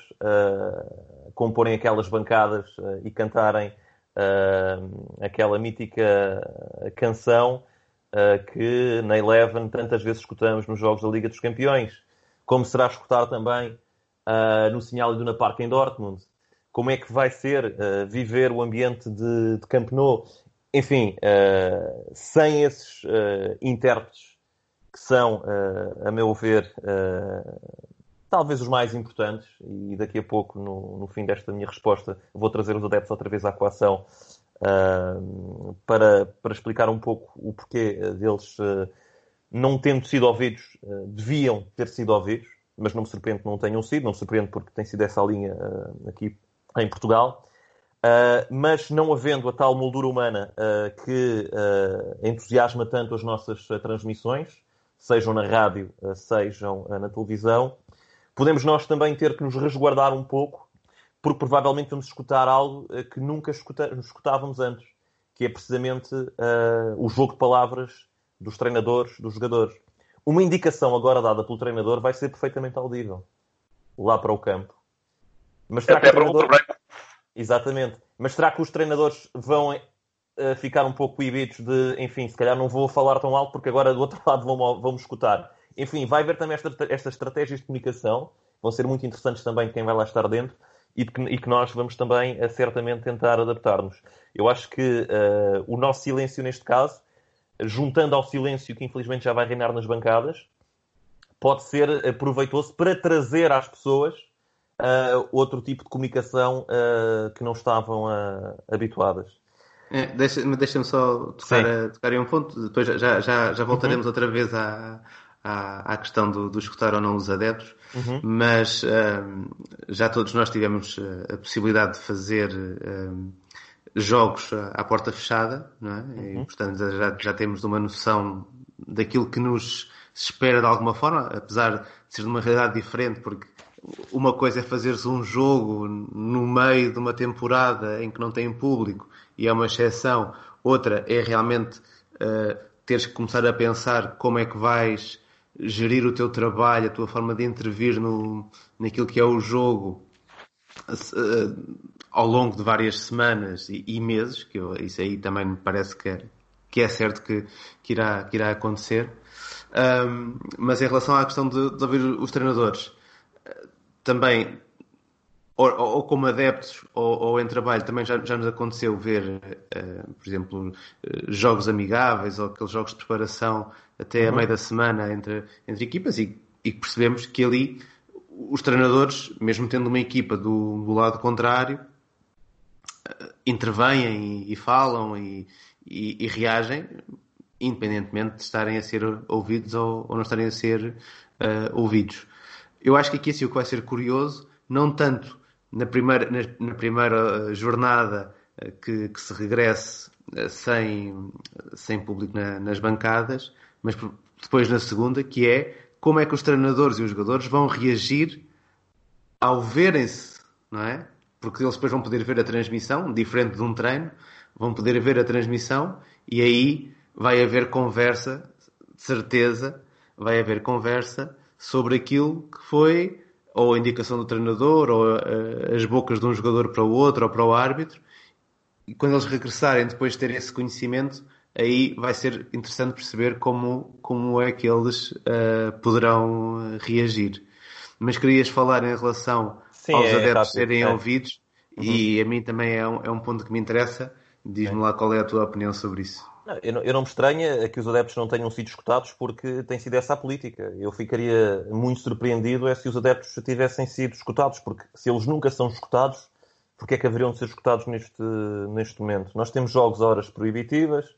comporem aquelas bancadas e cantarem aquela mítica canção uh, que na Eleven tantas vezes escutamos nos jogos da Liga dos Campeões, como será escutar também uh, no Sinal Iduna Park em Dortmund, como é que vai ser uh, viver o ambiente de, de Camp Nou, enfim, sem esses intérpretes que são, a meu ver, talvez os mais importantes, e daqui a pouco, no, no, fim desta minha resposta, vou trazer os adeptos outra vez à coação, uh, para, para explicar um pouco o porquê deles, uh, não tendo sido ouvidos, uh, deviam ter sido ouvidos, mas não me surpreende que não tenham sido, não me surpreende porque tem sido essa a linha aqui em Portugal. mas não havendo a tal moldura humana que entusiasma tanto as nossas transmissões, sejam na rádio, sejam na televisão. Podemos nós também ter que nos resguardar um pouco, porque provavelmente vamos escutar algo que nunca escuta, escutávamos antes, que é precisamente uh, o jogo de palavras dos treinadores, dos jogadores. Uma indicação agora dada pelo treinador vai ser perfeitamente audível lá para o campo. Mas será Até que treinador... para Exatamente. Mas será que os treinadores vão uh, ficar um pouco coibidos de, enfim, se calhar não vou falar tão alto porque agora do outro lado vão, vão me escutar. Enfim, vai haver também esta, estas estratégias de comunicação, vão ser muito interessantes também quem vai lá estar dentro e que, e que nós vamos também uh, certamente tentar adaptar-nos. Eu acho que uh, o nosso silêncio neste caso, juntando ao silêncio que infelizmente já vai reinar nas bancadas, pode ser proveitoso para trazer às pessoas uh, outro tipo de comunicação uh, que não estavam habituadas. É, Deixa-me deixa só tocar, tocar em um ponto, depois já, já, já voltaremos uhum. outra vez à, à, à questão do, do, escutar ou não os adeptos, uhum. mas já todos nós tivemos a possibilidade de fazer jogos à porta fechada, não é? Uhum. E, portanto já, já temos uma noção daquilo que nos espera de alguma forma, apesar de ser de uma realidade diferente, porque uma coisa é fazer-se um jogo no meio de uma temporada em que não tem público e é uma exceção, outra é realmente uh, teres que começar a pensar como é que vais gerir o teu trabalho, a tua forma de intervir no, naquilo que é o jogo uh, ao longo de várias semanas e, e meses, que eu, isso aí também me parece que é, que é certo que, que, irá, que irá acontecer. Um, mas em relação à questão de, de ouvir os treinadores, também, ou, ou como adeptos ou, ou, em trabalho, também já, já nos aconteceu ver, uh, por exemplo, uh, jogos amigáveis ou aqueles jogos de preparação até uhum. a meio da semana entre, entre equipas e, e percebemos que ali os treinadores, mesmo tendo uma equipa do, do lado contrário, uh, intervêm e, e falam e, e, e, reagem, independentemente de estarem a ser ouvidos ou, ou não estarem a ser uh, ouvidos. Eu acho que aqui assim, o que vai ser curioso, não tanto na primeira, na, na primeira eh, jornada que, que, se regresse sem, sem público na, nas bancadas, mas depois na segunda, que é como é que os treinadores e os jogadores vão reagir ao verem-se, não é? Porque eles depois vão poder ver a transmissão, diferente de um treino, vão poder ver a transmissão e aí vai haver conversa, de certeza, vai haver conversa sobre aquilo que foi ou a indicação do treinador ou uh, as bocas de um jogador para o outro ou para o árbitro. E quando eles regressarem depois de ter esse conhecimento, aí vai ser interessante perceber como, como é que eles uh, poderão reagir. Mas querias falar em relação Sim, aos é, adeptos serem é. ouvidos uhum. e a mim também é um, é um ponto que me interessa Diz-me é. lá qual é a tua opinião sobre isso. Eu não, eu não me estranha que os adeptos não tenham sido escutados porque tem sido essa a política. Eu ficaria muito surpreendido é se os adeptos tivessem sido escutados, porque se eles nunca são escutados, porque é que haveriam de ser escutados neste, neste momento? Nós temos jogos a horas proibitivas,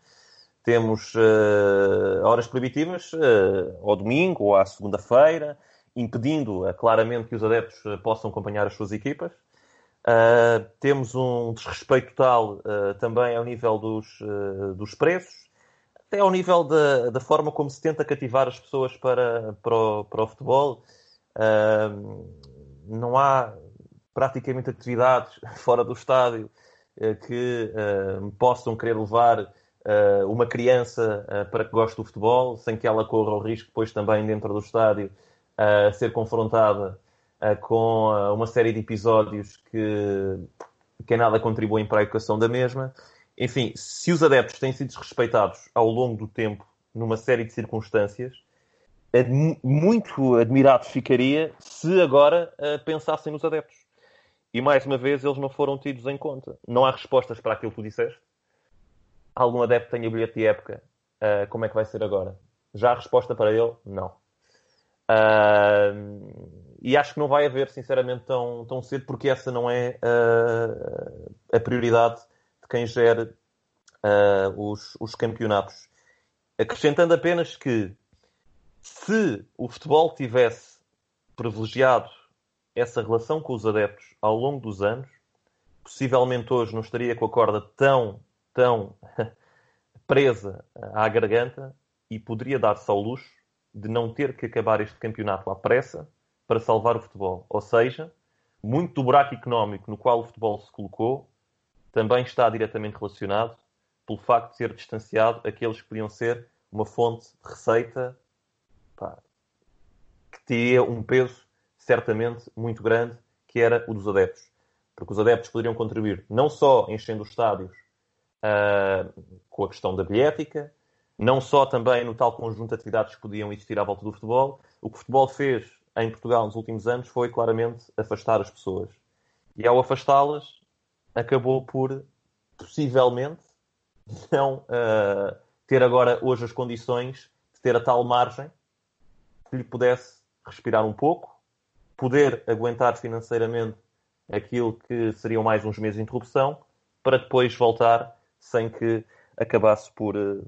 temos uh, horas proibitivas uh, ao domingo ou à segunda-feira, impedindo uh, claramente que os adeptos possam acompanhar as suas equipas. Uh, temos um desrespeito total uh, também ao nível dos, uh, dos preços, até ao nível da, da, forma como se tenta cativar as pessoas para, para, o, para o futebol. não há praticamente atividades fora do estádio que possam querer levar uma criança para que goste do futebol, sem que ela corra o risco depois também dentro do estádio a ser confrontada uh, com uh, uma série de episódios que, que nada contribuem para a educação da mesma. Enfim, se os adeptos têm sido desrespeitados ao longo do tempo, numa série de circunstâncias, muito admirados ficaria se agora uh, pensassem nos adeptos. E mais uma vez eles não foram tidos em conta. Não há respostas para aquilo que tu disseste. Algum adepto tem bilhete de época. Uh, como é que vai ser agora? Já a resposta para ele? Não. Uh, e acho que não vai haver, sinceramente, tão, tão cedo, porque essa não é uh, a prioridade de quem gere os, os campeonatos. Acrescentando apenas que se o futebol tivesse privilegiado essa relação com os adeptos ao longo dos anos, possivelmente hoje não estaria com a corda tão, tão presa à garganta e poderia dar-se ao luxo de não ter que acabar este campeonato à pressa para salvar o futebol. Ou seja, muito do buraco económico no qual o futebol se colocou também está diretamente relacionado pelo facto de ser distanciado aqueles que podiam ser uma fonte de receita pá, que teria um peso certamente muito grande, que era o dos adeptos. Porque os adeptos poderiam contribuir não só enchendo os estádios uh, com a questão da bilhética, não só também no tal conjunto de atividades que podiam existir à volta do futebol. O que o futebol fez em Portugal nos últimos anos foi claramente afastar as pessoas. E ao afastá-las, acabou por possivelmente não uh, ter agora hoje as condições de ter a tal margem que lhe pudesse respirar um pouco, poder aguentar financeiramente aquilo que seriam mais uns meses de interrupção, para depois voltar sem que acabasse por uh,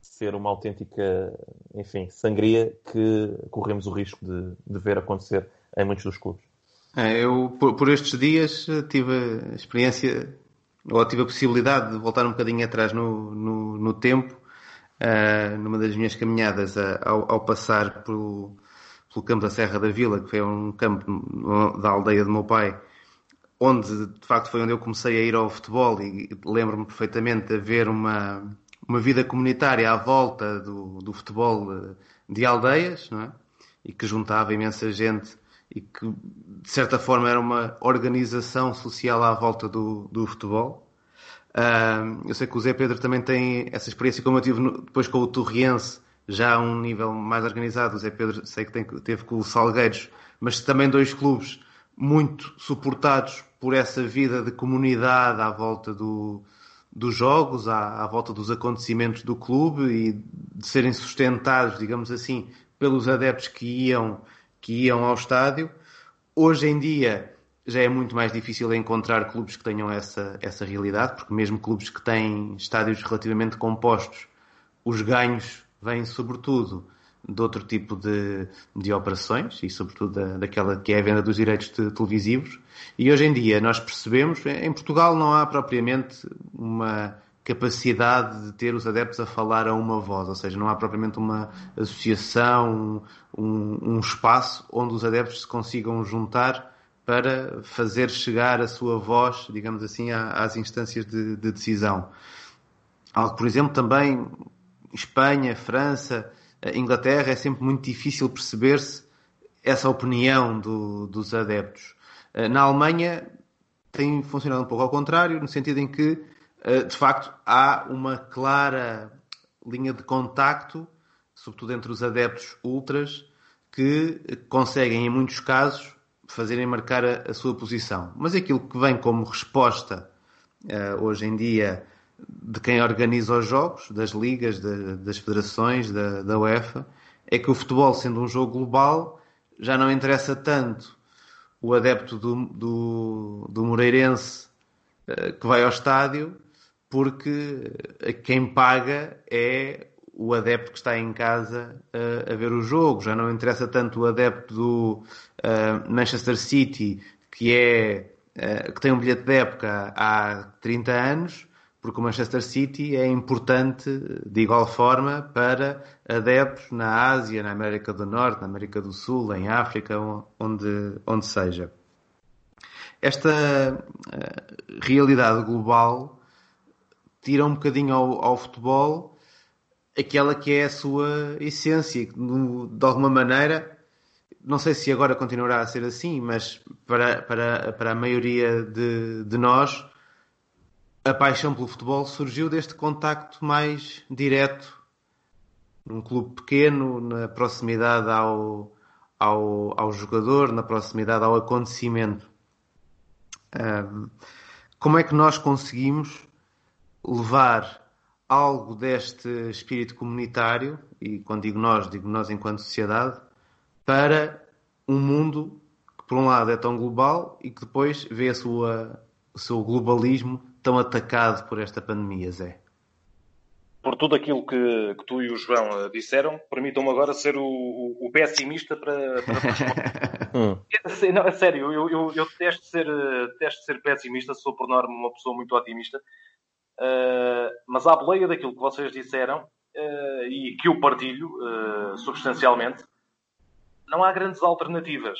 ser uma autêntica, enfim, sangria que corremos o risco de, de ver acontecer em muitos dos clubes. É, eu, por, por, estes dias, tive a experiência, ou tive a possibilidade de voltar um bocadinho atrás no, no, no tempo, uh, numa das minhas caminhadas, uh, ao, ao, passar pelo, pelo campo da Serra da Vila, que foi um campo da aldeia do meu pai, onde de facto foi onde eu comecei a ir ao futebol e lembro-me perfeitamente de haver uma, uma vida comunitária à volta do, do futebol eh, de aldeias, não é? E que juntava imensa gente e que, de certa forma, era uma organização social à volta do, do futebol. Uh, eu sei que o Zé Pedro também tem essa experiência, como eu tive no, depois com o Torriense, já a um nível mais organizado. O Zé Pedro sei que tem, teve com o Salgueiros, mas também dois clubes muito suportados por essa vida de comunidade à volta do, dos jogos, à, à, volta dos acontecimentos do clube e de serem sustentados, digamos assim, pelos adeptos que iam, que iam ao estádio. Hoje em dia já é muito mais difícil encontrar clubes que tenham essa, essa realidade, porque mesmo clubes que têm estádios relativamente compostos, os ganhos vêm sobretudo de outro tipo de, de operações e sobretudo da, daquela que é a venda dos direitos televisivos. E hoje em dia nós percebemos, em Portugal não há propriamente uma capacidade de ter os adeptos a falar a uma voz, ou seja, não há propriamente uma associação, um, um espaço onde os adeptos se consigam juntar para fazer chegar a sua voz, digamos assim, às instâncias de, de decisão. Algo, por exemplo, também Espanha, França, Inglaterra é sempre muito difícil perceber-se essa opinião do, dos adeptos. Eh, na Alemanha tem funcionado um pouco ao contrário, no sentido em que, eh, de facto, há uma clara linha de contacto, sobretudo entre os adeptos ultras, que conseguem, em muitos casos, fazerem marcar a, a sua posição. Mas aquilo que vem como resposta eh, hoje em dia de quem organiza os jogos, das ligas, de, das federações, da, da UEFA, é que o futebol, sendo um jogo global, já não interessa tanto o adepto do, do, do Moreirense uh, que vai ao estádio, porque quem paga é o adepto que está em casa uh, a ver o jogo. Já não interessa tanto o adepto do uh, Manchester City, que é que tem um bilhete de época há 30 anos, porque o Manchester City é importante de igual forma para adeptos na Ásia, na América do Norte, na América do Sul, em África, onde, onde seja. Esta uh, realidade global tira um bocadinho ao, ao, futebol aquela que é a sua essência, de alguma maneira, não sei se agora continuará a ser assim, mas para, para, para a maioria de, de nós, a paixão pelo futebol surgiu deste contacto mais direto num clube pequeno, na proximidade ao, ao, ao jogador, na proximidade ao acontecimento. Um, como é que nós conseguimos levar algo deste espírito comunitário, e quando digo nós, digo nós enquanto sociedade, para um mundo que por um lado é tão global e que depois vê a sua, o seu globalismo tão atacado por esta pandemia, Zé? Por tudo aquilo que, que tu e o João eh, disseram, permitam-me agora ser o, o, o pessimista para. para... Hum. não, é sério, eu, eu, eu detesto, ser, detesto ser pessimista, sou por norma uma pessoa muito otimista, uh, mas à boleia daquilo que vocês disseram, uh, e que eu partilho uh, substancialmente, não há grandes alternativas.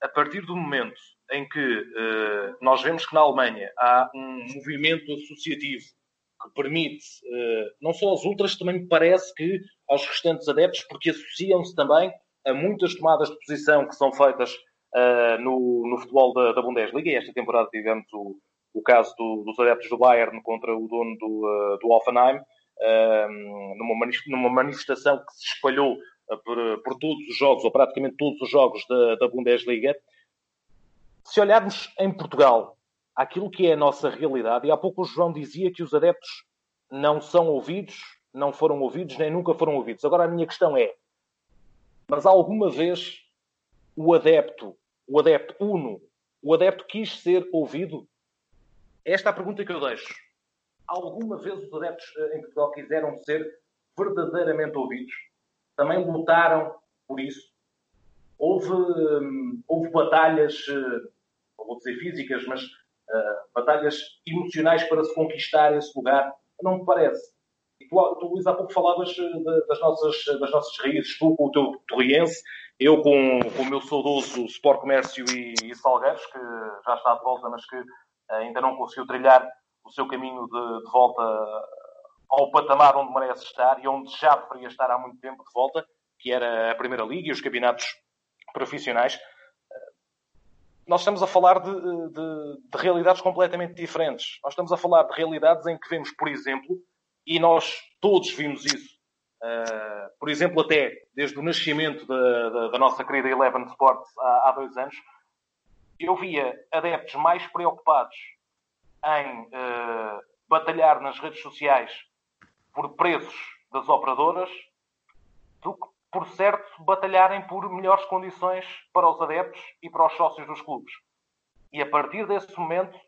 A partir do momento em que uh, nós vemos que na Alemanha há um movimento associativo que permite, não só aos ultras, também me parece que aos restantes adeptos, porque associam-se também a muitas tomadas de posição que são feitas no, no, futebol da, da Bundesliga, e esta temporada tivemos o, o caso do, dos adeptos do Bayern contra o dono do, do Offenheim, numa, numa manifestação que se espalhou por, por, todos os jogos, ou praticamente todos os jogos da, da Bundesliga. Se olharmos em Portugal, aquilo que é a nossa realidade, e há pouco o João dizia que os adeptos não são ouvidos, não foram ouvidos, nem nunca foram ouvidos. Agora a minha questão é: mas alguma vez o adepto, o adepto uno, o adepto quis ser ouvido? Esta é a pergunta que eu deixo alguma vez os adeptos eh, em Portugal quiseram ser verdadeiramente ouvidos? Também lutaram por isso? Houve, hum, houve batalhas, eh, vou dizer físicas, mas uh, batalhas emocionais para se conquistar esse lugar? Não me parece. E tu, tu Luís, há pouco falavas de, das, nossas, das nossas raízes, tu com o teu torriense, eu com, com o meu saudoso Sport Comércio e, e Salgueiros, que já está de volta, mas que ainda não conseguiu trilhar o seu caminho de, de, volta ao patamar onde merece estar e onde já deveria estar há muito tempo de volta, que era a Primeira Liga e os campeonatos profissionais. Nós estamos a falar de, de, de realidades completamente diferentes. Nós estamos a falar de realidades em que vemos, por exemplo, e nós todos vimos isso, uh, por exemplo, até desde o nascimento da, da, da nossa querida Eleven Sports há, há dois anos, eu via adeptos mais preocupados em uh, batalhar nas redes sociais por preços das operadoras do que, por certo, batalharem por melhores condições para os adeptos e para os sócios dos clubes. E a partir desse momento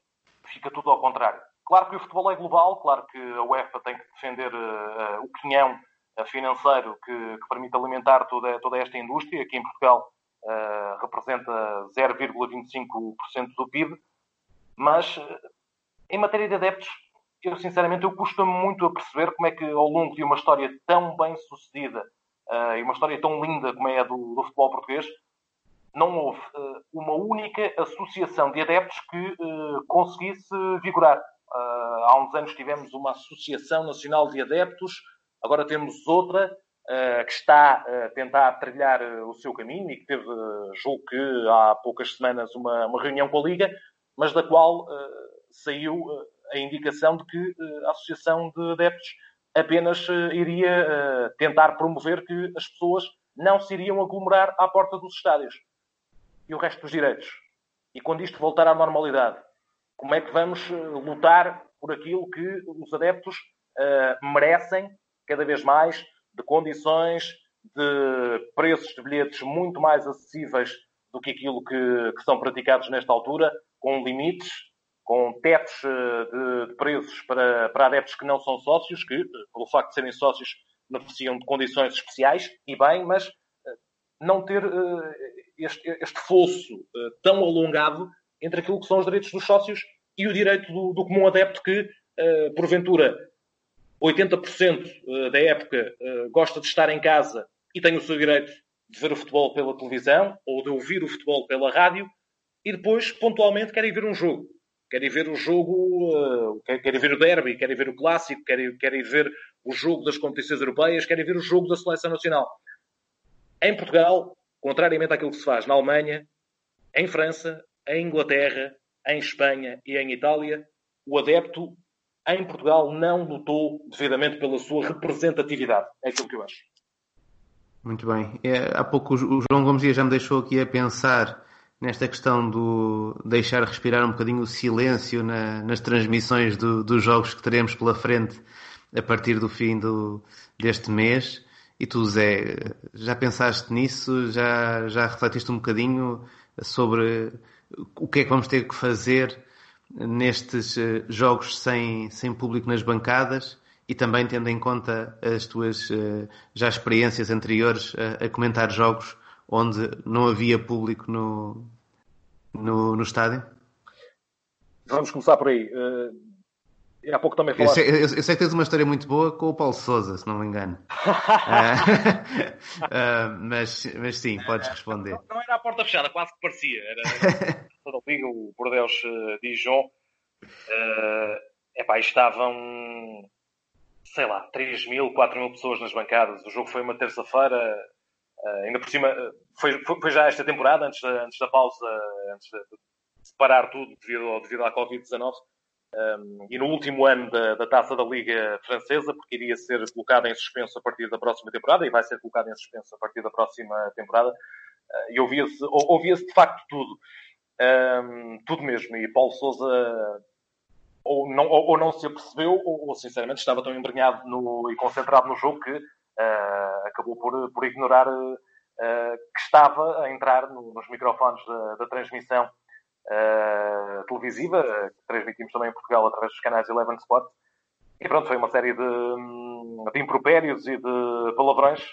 fica tudo ao contrário. Claro que o futebol é global, claro que a UEFA tem que defender uh, o quinhão financeiro que, que, permite alimentar toda, toda esta indústria, que em Portugal uh, representa 0,25% do PIB, mas em matéria de adeptos, eu sinceramente eu custa-me muito a perceber como é que ao longo de uma história tão bem sucedida uh, e uma história tão linda como é a do, do futebol português, não houve uh, uma única associação de adeptos que uh, conseguisse vigorar. há uns anos tivemos uma Associação Nacional de Adeptos, agora temos outra que está a tentar trilhar o seu caminho e que teve, julgo que há poucas semanas, uma, uma reunião com a Liga, mas da qual saiu a indicação de que a Associação de Adeptos apenas eh, iria tentar promover que as pessoas não se iriam aglomerar à porta dos estádios. E o resto dos direitos? E quando isto voltar à normalidade, como é que vamos lutar por aquilo que os adeptos merecem cada vez mais, de condições, de preços de bilhetes muito mais acessíveis do que aquilo que, que são praticados nesta altura, com limites, com tetos eh, de, de preços para, para adeptos que não são sócios, que, pelo facto de serem sócios, beneficiam de condições especiais, e bem, mas eh, não ter este, este fosso tão alongado entre aquilo que são os direitos dos sócios e o direito do, do comum adepto que, porventura, 80% da época gosta de estar em casa e tem o seu direito de ver o futebol pela televisão ou de ouvir o futebol pela rádio e depois, pontualmente, quer ir ver um jogo querem ver o jogo, uh, querem ver o derby, querem ver o clássico, querem, querem ver o jogo das competições europeias, querem ver o jogo da seleção nacional. Em Portugal, contrariamente àquilo que se faz na Alemanha, em França, em Inglaterra, em Espanha e em Itália, o adepto em Portugal não lutou devidamente pela sua representatividade. É aquilo que eu acho. Muito bem. É, há pouco o João Gomes já me deixou aqui a pensar nesta questão do deixar respirar um bocadinho o silêncio na, nas transmissões do, dos jogos que teremos pela frente a partir do fim do, deste mês. E tu, Zé, já pensaste nisso? Já, já refletiste um bocadinho sobre o que é que vamos ter que fazer nestes eh, jogos sem, sem público nas bancadas? E também tendo em conta as tuas eh, já experiências anteriores a, a comentar jogos onde não havia público no, no, no estádio? Vamos começar por aí. Uh, há pouco também falaste... eu, sei, eu, eu, sei, que tens uma história muito boa com o Paulo Souza, se não me engano. uh, uh, mas, mas sim, podes responder. Não, não, era a porta fechada, quase que parecia. Era liga, o Bordeus uh, Dijon. Uh, epá, estavam, sei lá, 3 mil, 4 mil pessoas nas bancadas. O jogo foi uma terça-feira. Uh, ainda por cima, foi, foi, já esta temporada, antes da, antes da pausa, antes de, de parar tudo devido, devido à Covid-19. Um, e no último ano da, da, taça da Liga Francesa, porque iria ser colocada em suspenso a partir da próxima temporada e vai ser colocada em suspenso a partir da próxima temporada, uh, e ouvia-se ouvia de facto tudo, um, tudo mesmo. E Paulo Souza ou não, ou, ou não se apercebeu, ou, ou, sinceramente estava tão embrenhado no, e concentrado no jogo que uh, acabou por, por ignorar uh, que estava a entrar no, nos microfones da, da transmissão uh, televisiva, que transmitimos também em Portugal através dos canais Eleven Sport. E pronto, foi uma série de, hum, de impropérios e de palavrões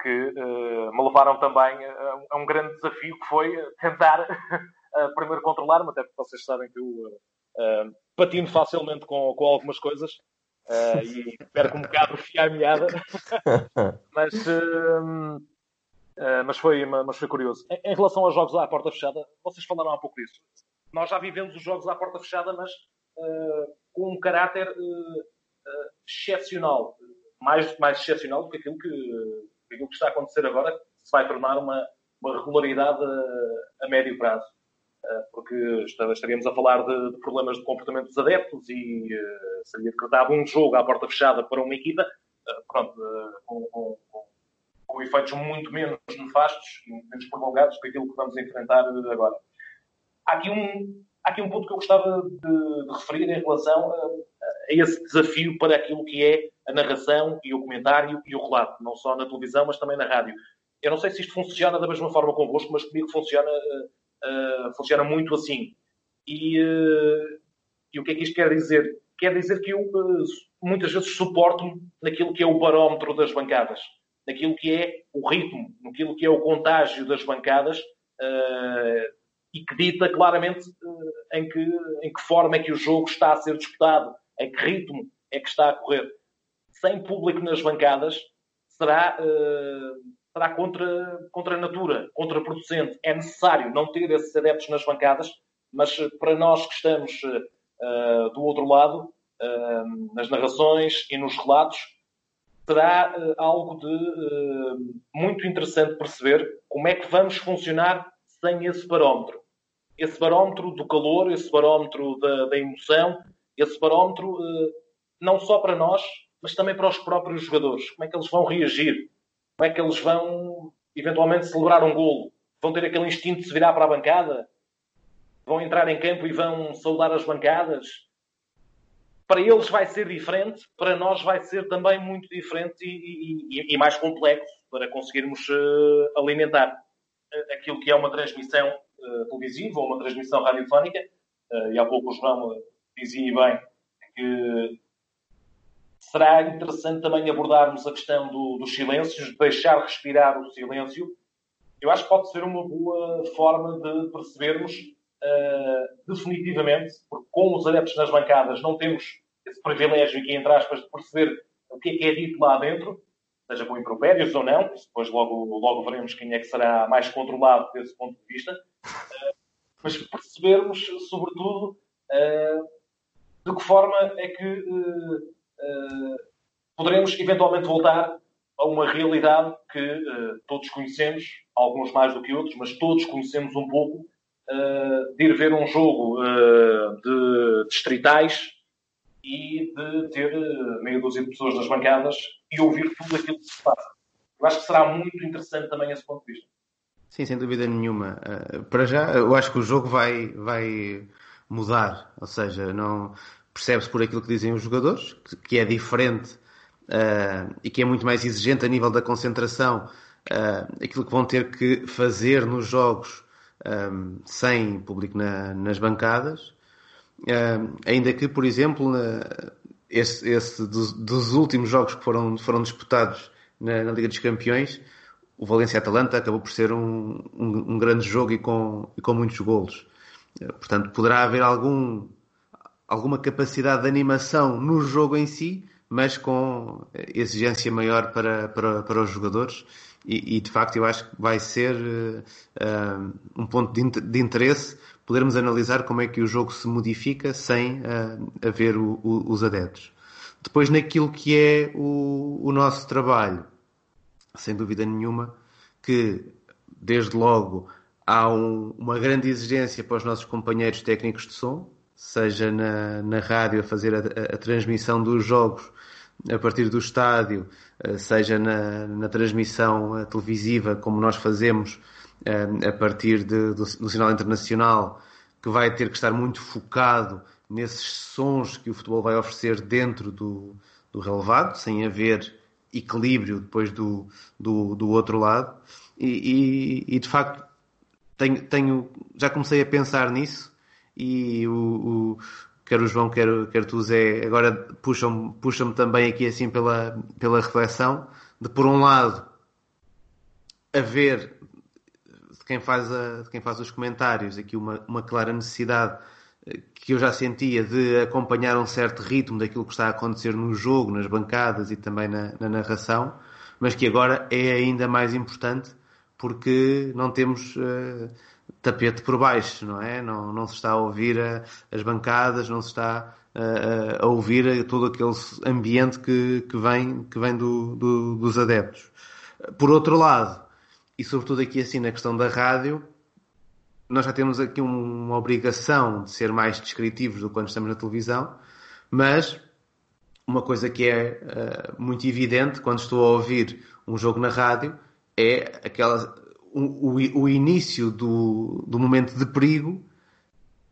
que me levaram também a, a, um grande desafio que foi tentar primeiro controlar-me, até porque vocês sabem que eu patino facilmente com, com algumas coisas. Uh, e perco um bocado o fio à meada. mas, uh, uh, mas, foi, mas foi curioso. Em, em, relação aos jogos à porta fechada, vocês falaram há pouco disso. Nós já vivemos os jogos à porta fechada, mas com um caráter excepcional. Mais, mais excepcional do que aquilo que, aquilo que está a acontecer agora, que se vai tornar uma, uma regularidade a, a médio prazo. Eh, porque estaríamos a falar de, de, problemas de comportamento dos adeptos e uh, seria decretado um jogo à porta fechada para uma equipa, uh, pronto, com, com, com, efeitos muito menos nefastos e muito menos prolongados do que aquilo que vamos enfrentar agora. Há aqui um, há aqui um ponto que eu gostava de, de referir em relação a, a, esse desafio para aquilo que é a narração e o comentário e o relato, não só na televisão, mas também na rádio. Eu não sei se isto funciona da mesma forma convosco, mas comigo funciona uh, funciona muito assim. E, uh, e, o que é que isto quer dizer? Quer dizer que eu uh, muitas vezes suporto-me naquilo que é o barómetro das bancadas, naquilo que é o ritmo, naquilo que é o contágio das bancadas e que dita claramente em, que, em que forma é que o jogo está a ser disputado, em que ritmo é que está a correr. Sem público nas bancadas, será será contra, contra a natura, contraproducente. É necessário não ter esses adeptos nas bancadas, mas eh, para nós que estamos uh, do outro lado, uh, nas narrações e nos relatos, será uh, algo de muito interessante perceber como é que vamos funcionar sem esse barómetro. Esse barómetro do calor, esse barómetro da, da emoção, esse barómetro não só para nós, mas também para os próprios jogadores. Como é que eles vão reagir? Como é que eles vão eventualmente celebrar um golo? Vão ter aquele instinto de se virar para a bancada? Vão entrar em campo e vão saudar as bancadas? Para eles vai ser diferente, para nós vai ser também muito diferente e, e, e mais complexo para conseguirmos uh, alimentar eh, aquilo que é uma transmissão uh, televisiva ou uma transmissão radiofónica. Uh, e há pouco o João dizia bem que será interessante também abordarmos a questão do, dos silêncios, deixar respirar o silêncio. Eu acho que pode ser uma boa forma de percebermos uh, definitivamente, porque com os adeptos nas bancadas não temos esse privilégio aqui, entre aspas, de perceber o que é que é dito lá dentro, seja com impropérios ou não, depois logo, logo veremos quem é que será mais controlado desse ponto de vista, uh, mas percebermos, sobretudo, uh, de que forma é que poderemos eventualmente voltar a uma realidade que uh, todos conhecemos, alguns mais do que outros, mas todos conhecemos um pouco, uh, de ir ver um jogo de distritais e de ter meia dúzia de pessoas nas bancadas e ouvir tudo aquilo que se passa. Eu acho que será muito interessante também esse ponto de vista. Sim, sem dúvida nenhuma. para já, eu acho que o jogo vai, vai mudar, ou seja, não percebe-se por aquilo que dizem os jogadores, que, é diferente uh, e que é muito mais exigente a nível da concentração, uh, aquilo que vão ter que fazer nos jogos um, sem público na, nas bancadas. Ainda que, por exemplo, na, esse, esse dos, dos, últimos jogos que foram, foram disputados na, na Liga dos Campeões, o Valência-Atalanta acabou por ser um, um, um, grande jogo e com, e com muitos golos. Portanto, poderá haver algum alguma capacidade de animação no jogo em si, mas com exigência maior para, para, para os jogadores. E, e, de facto eu acho que vai ser uh, um ponto de, interesse podermos analisar como é que o jogo se modifica sem uh, haver o, o, os adeptos. Depois naquilo que é o, o nosso trabalho, sem dúvida nenhuma, que desde logo há um, uma grande exigência para os nossos companheiros técnicos de som, seja na, na rádio a fazer a, a, transmissão dos jogos a partir do estádio, eh, seja na, na transmissão eh, televisiva, como nós fazemos eh, a partir de, do, do sinal internacional, que vai ter que estar muito focado nesses sons que o futebol vai oferecer dentro do, do relevado, sem haver equilíbrio depois do, do, do outro lado. E, e, e, de facto, tenho, tenho, já comecei a pensar nisso e o, o quer o João, quer, quer tu, Zé, agora puxam-me puxam também aqui assim pela, pela reflexão de, por um lado, haver de quem faz, a, quem faz os comentários aqui uma, uma clara necessidade eh, que eu já sentia de acompanhar um certo ritmo daquilo que está a acontecer no jogo, nas bancadas e também na, na narração, mas que agora é ainda mais importante porque não temos uh, tapete por baixo, não é? Não, não se está a ouvir a, as bancadas, não se está a, a ouvir todo aquele ambiente que, que vem, que vem do, do, dos adeptos. Por outro lado, e sobretudo aqui assim na questão da rádio, nós já temos aqui uma obrigação de ser mais descritivos do que quando estamos na televisão, mas uma coisa que é uh, muito evidente quando estou a ouvir um jogo na rádio é aquela o, o, início do, do momento de perigo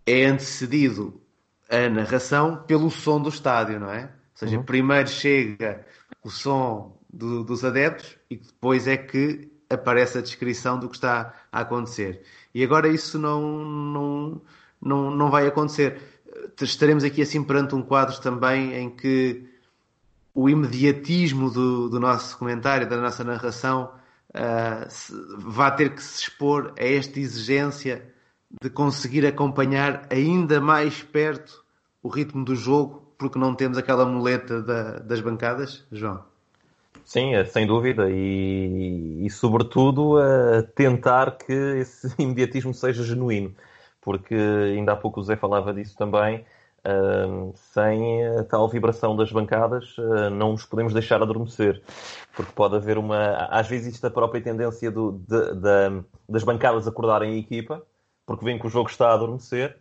é antecedido a narração pelo som do estádio, não é? Ou seja, uhum. primeiro chega o som do, dos adeptos e depois é que aparece a descrição do que está a acontecer. E agora isso não, não, não, não vai acontecer. Estaremos aqui assim perante um quadro também em que o imediatismo do, do nosso comentário, da nossa narração, uh, vai ter que se expor a esta exigência de conseguir acompanhar ainda mais perto o ritmo do jogo, porque não temos aquela muleta da, das bancadas, João? Sim, é, sem dúvida, e, e sobretudo a tentar que esse imediatismo seja genuíno, porque ainda há pouco o Zé falava disso também. Uh, sem a tal vibração das bancadas, uh, não nos podemos deixar adormecer, porque pode haver uma. Às vezes, existe a própria tendência do, de, de, das bancadas acordarem a equipa, porque veem que o jogo está a adormecer.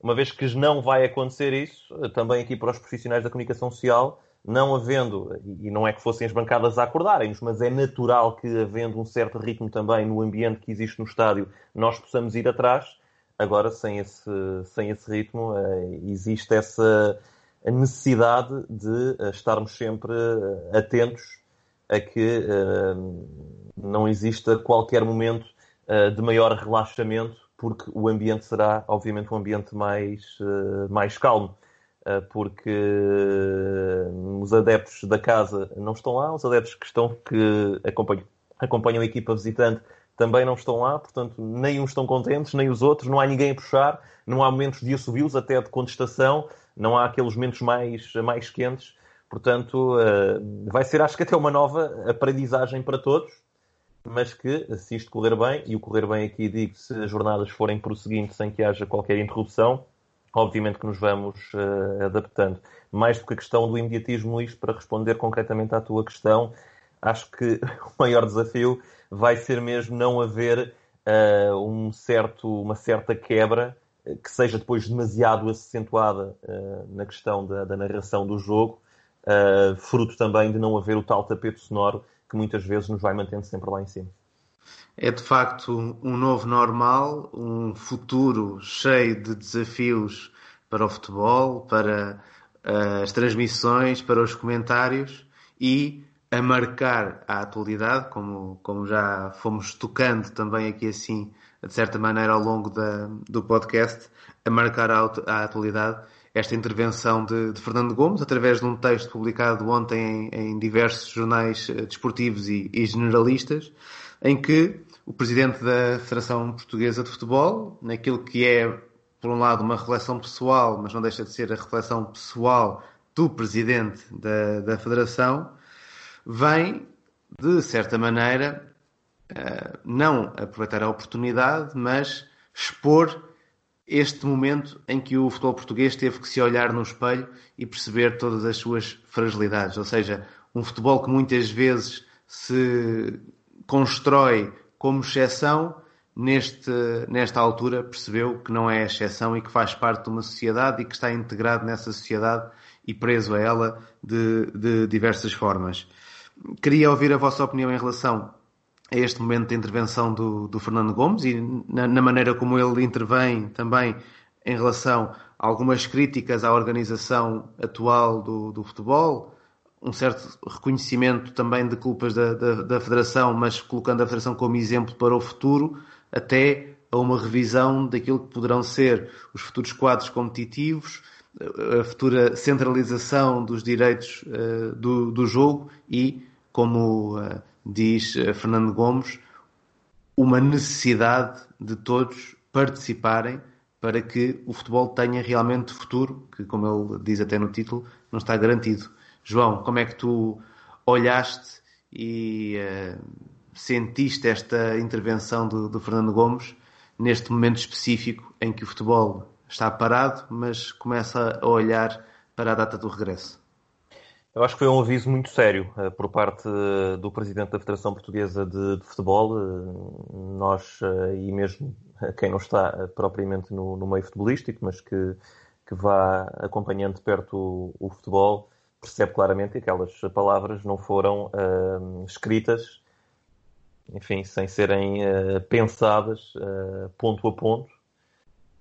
Uma vez que não vai acontecer isso, também aqui para os profissionais da comunicação social, não havendo, e não é que fossem as bancadas a acordarem-nos, mas é natural que, havendo um certo ritmo também no ambiente que existe no estádio, nós possamos ir atrás Agora, sem esse, sem esse ritmo, eh, existe essa necessidade de eh, estarmos sempre eh, atentos a que não exista qualquer momento de maior relaxamento, porque o ambiente será, obviamente, um ambiente mais, mais calmo. Porque os adeptos da casa não estão lá, os adeptos que estão, que acompanham, acompanham a equipa visitante, também não estão lá, portanto, nem uns estão contentes, nem os outros, não há ninguém a puxar, não há momentos de assobios, até de contestação, não há aqueles momentos mais, mais quentes. Portanto, uh, vai ser, acho que até uma nova aprendizagem para todos, mas que, se isto correr bem, e o correr bem aqui digo, se as jornadas forem prosseguindo sem que haja qualquer interrupção, obviamente que nos vamos uh, adaptando. Mais do que a questão do imediatismo, Luís, para responder concretamente à tua questão, acho que o maior desafio vai ser mesmo não haver uh, um certo, uma certa quebra eh, que seja depois demasiado acentuada uh, na questão da, da, narração do jogo, uh, fruto também de não haver o tal tapete sonoro que muitas vezes nos vai mantendo sempre lá em cima. É de facto um novo normal, um futuro cheio de desafios para o futebol, para as transmissões, para os comentários e a marcar a atualidade, como, como já fomos tocando também aqui assim, de certa maneira, ao longo da, do podcast, a marcar a, a atualidade. Esta intervenção de, de, Fernando Gomes, através de um texto publicado ontem em, em diversos jornais eh, desportivos e, e, generalistas, em que o presidente da Federação Portuguesa de Futebol, naquilo que é por um lado, uma reflexão pessoal, mas não deixa de ser a reflexão pessoal do presidente da, da Federação, vem, de certa maneira, uh, não aproveitar a oportunidade, mas expor este momento em que o futebol português teve que se olhar no espelho e perceber todas as suas fragilidades. Ou seja, um futebol que muitas vezes se constrói como exceção, neste, nesta altura percebeu que não é exceção e que faz parte de uma sociedade e que está integrado nessa sociedade e preso a ela de, de diversas formas. Queria ouvir a vossa opinião em relação a este momento de intervenção do, do Fernando Gomes e na, na, maneira como ele intervém também em relação a algumas críticas à organização atual do, do futebol, um certo reconhecimento também de culpas da, da, da Federação, mas colocando a Federação como exemplo para o futuro, até a uma revisão daquilo que poderão ser os futuros quadros competitivos, a futura centralização dos direitos uh, do, do jogo e, como uh, diz uh, Fernando Gomes, uma necessidade de todos participarem para que o futebol tenha realmente futuro, que, como ele diz até no título, não está garantido. João, como é que tu olhaste e sentiste esta intervenção do, do Fernando Gomes neste momento específico em que o futebol está parado, mas começa a olhar para a data do regresso? Eu acho que foi um aviso muito sério uh, por parte uh, do Presidente da Federação Portuguesa de, de Futebol. Uh, nós, e mesmo quem não está propriamente no, no, meio futebolístico, mas que, que vá acompanhando de perto o, o futebol, percebe claramente que aquelas palavras não foram escritas enfim, sem serem uh, pensadas uh, ponto a ponto,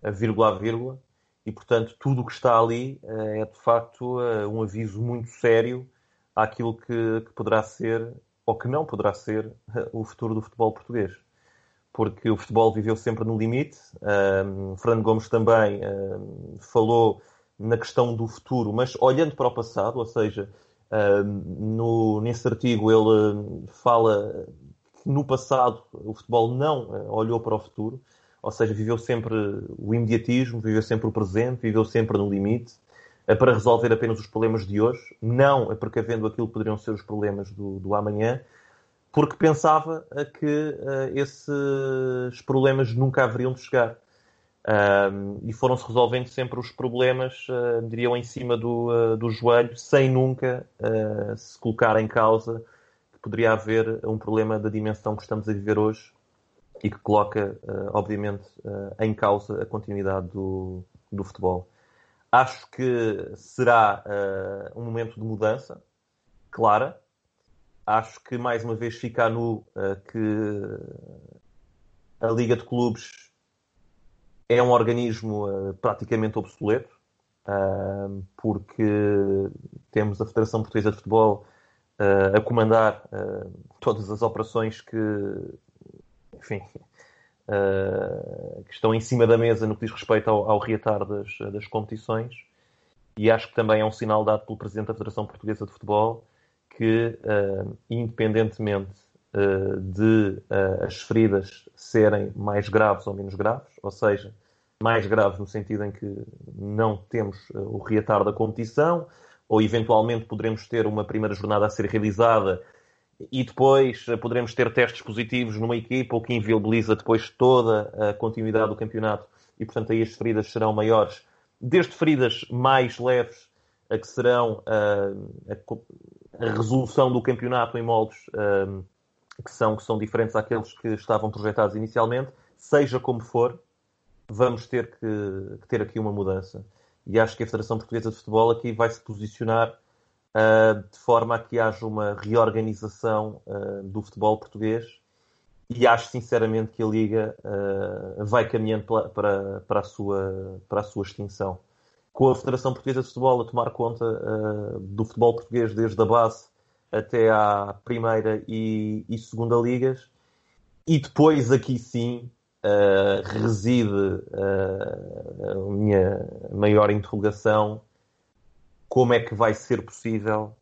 a vírgula a vírgula, e portanto tudo o que está ali uh, é de facto um aviso muito sério àquilo que, que, poderá ser ou que não poderá ser o futuro do futebol português. Porque o futebol viveu sempre no limite. Um, Fernando Gomes também falou na questão do futuro, mas olhando para o passado, ou seja, no, nesse artigo ele fala no passado o futebol não eh, olhou para o futuro, ou seja, viveu sempre o imediatismo, viveu sempre o presente, viveu sempre no limite, eh, para resolver apenas os problemas de hoje, não precavendo aquilo que poderiam ser os problemas do, do amanhã, porque pensava que esses problemas nunca haveriam de chegar. Um, e foram-se resolvendo sempre os problemas, uh, diriam, em cima do, uh, do joelho, sem nunca uh, se colocar em causa poderia haver um problema da dimensão que estamos a viver hoje e que coloca, uh, obviamente, uh, em causa a continuidade do, do futebol. Acho que será uh, um momento de mudança clara. Acho que, mais uma vez, fica nu que a Liga de Clubes é um organismo praticamente obsoleto, porque temos a Federação Portuguesa de Futebol a comandar todas as operações que, enfim, uh, que estão em cima da mesa no que diz respeito ao, ao reatar das, das competições. E acho que também é um sinal dado pelo Presidente da Federação Portuguesa de Futebol que, independentemente de as feridas serem mais graves ou menos graves, ou seja, mais graves no sentido em que não temos o reatar da competição, ou eventualmente poderemos ter uma primeira jornada a ser realizada e depois eh, poderemos ter testes positivos numa equipa, o que inviabiliza depois toda a continuidade do campeonato. E, portanto, aí as feridas serão maiores. Desde feridas mais leves a que serão uh, a, a, resolução do campeonato em moldes uh, que, são, que são diferentes àqueles que estavam projetados inicialmente, seja como for, vamos ter que, que ter aqui uma mudança. E acho que a Federação Portuguesa de Futebol aqui vai se posicionar de forma a que haja uma reorganização uh, do futebol português e acho sinceramente que a Liga uh, vai caminhando para, para, a sua, para a sua extinção. Com a Federação Portuguesa de Futebol a tomar conta do futebol português desde a base até à primeira e, e segunda ligas e depois aqui sim reside a minha maior interrogação: como é que vai ser possível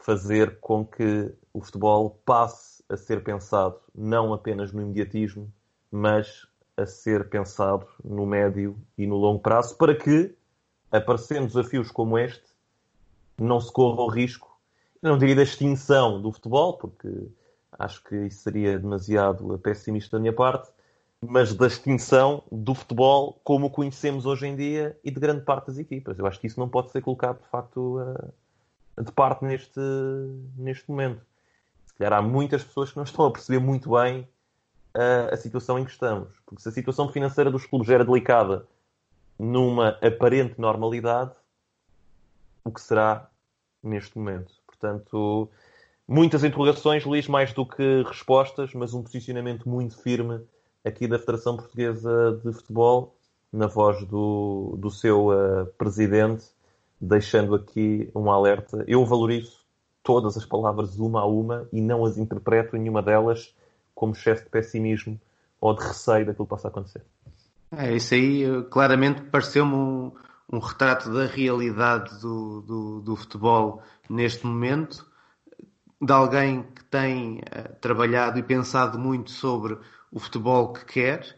fazer com que o futebol passe a ser pensado não apenas no imediatismo, mas a ser pensado no médio e no longo prazo para que, aparecendo desafios como este, não se corra o risco, não diria da extinção do futebol, porque acho que isso seria demasiado pessimista da minha parte, mas da extinção do futebol como o conhecemos hoje em dia e de grande parte das equipas. Eu acho que isso não pode ser colocado, de facto, de parte neste, neste momento. Se calhar há muitas pessoas que não estão a perceber muito bem a, a situação em que estamos. Porque se a situação financeira dos clubes era delicada numa aparente normalidade, o que será neste momento? Portanto, muitas interrogações, Luís, mais do que respostas, mas um posicionamento muito firme aqui da Federação Portuguesa de Futebol, na voz do, do seu uh, presidente, deixando aqui um alerta. Eu valorizo todas as palavras uma a uma e não as interpreto nenhuma delas como excesso de pessimismo ou de receio daquilo que possa acontecer. É, isso aí eh, claramente pareceu-me um, um, retrato da realidade do, do, do, futebol neste momento, de alguém que tem uh, trabalhado e pensado muito sobre o futebol que quer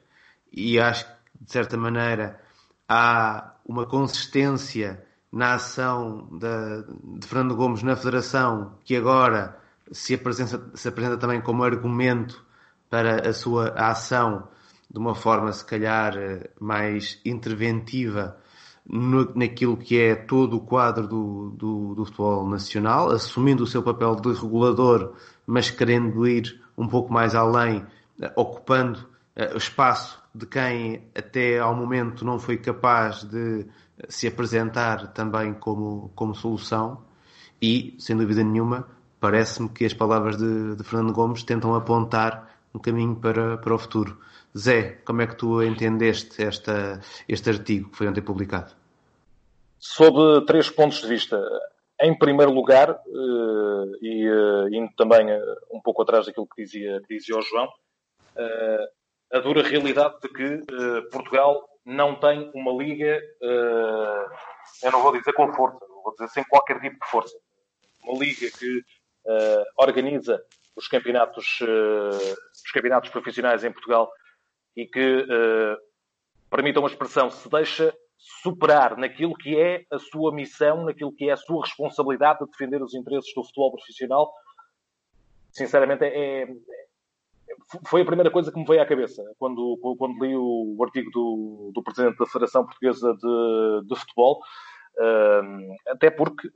e acho que, de certa maneira, há uma consistência na ação de Fernando Gomes na Federação que agora se apresenta, se apresenta também como argumento para a sua ação de uma forma, se calhar, mais interventiva no, naquilo que é todo o quadro do, do, do, futebol nacional, assumindo o seu papel de regulador, mas querendo ir um pouco mais além ocupando eh, o espaço de quem até ao momento não foi capaz de se apresentar também como, como solução e, sem dúvida nenhuma, parece-me que as palavras de, de, Fernando Gomes tentam apontar um caminho para, para o futuro. Zé, como é que tu entendeste esta, este artigo que foi ontem publicado? Sob três pontos de vista. Em primeiro lugar, eh, e eh, indo também um pouco atrás daquilo que dizia, que dizia o João, a dura realidade de que uh, Portugal não tem uma liga, uh, eu não vou dizer com força, vou dizer sem qualquer tipo de força. Uma liga que organiza os campeonatos, os campeonatos profissionais em Portugal e que, permitam uma expressão, se deixa superar naquilo que é a sua missão, naquilo que é a sua responsabilidade de defender os interesses do futebol profissional, sinceramente é, foi a primeira coisa que me veio à cabeça quando, quando li o, artigo do, do presidente da Federação Portuguesa de, de Futebol, até porque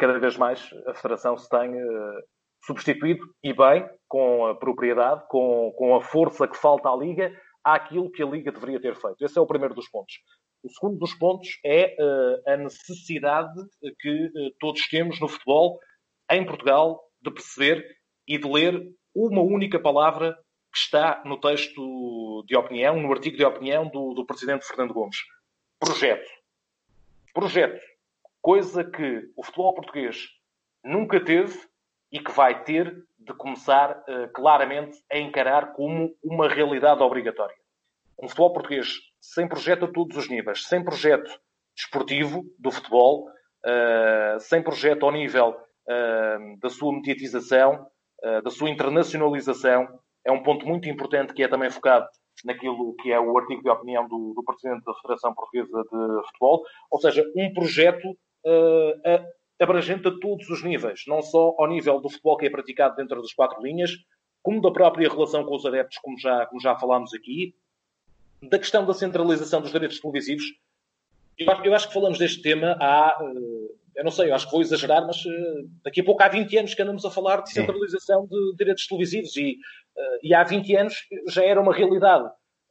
cada vez mais a Federação se tem uh, substituído e bem com a propriedade, com, com a força que falta à Liga, àquilo que a Liga deveria ter feito. Esse é o primeiro dos pontos. O segundo dos pontos é uh, a necessidade que todos temos no futebol, em Portugal, de perceber e de ler uma única palavra que está no texto de opinião, no artigo de opinião do, do Presidente Fernando Gomes. Projeto. Projeto. Coisa que o futebol português nunca teve e que vai ter de começar uh, claramente a encarar como uma realidade obrigatória. Um futebol português sem projeto a todos os níveis, sem projeto desportivo do futebol, uh, sem projeto ao nível uh, da sua mediatização, da sua internacionalização. É um ponto muito importante que é também focado naquilo que é o artigo de opinião do, do Presidente da Federação Portuguesa de Futebol, ou seja, um projeto uh, abrangente a todos os níveis, não só ao nível do futebol que é praticado dentro das quatro linhas, como da própria relação com os adeptos, como já, como já falámos aqui, da questão da centralização dos direitos televisivos. Eu acho, que falamos deste tema há uh, eu não sei, eu acho que vou exagerar, mas uh, daqui a pouco há 20 anos que andamos a falar de centralização de direitos televisivos e, uh, e há 20 anos já era uma realidade.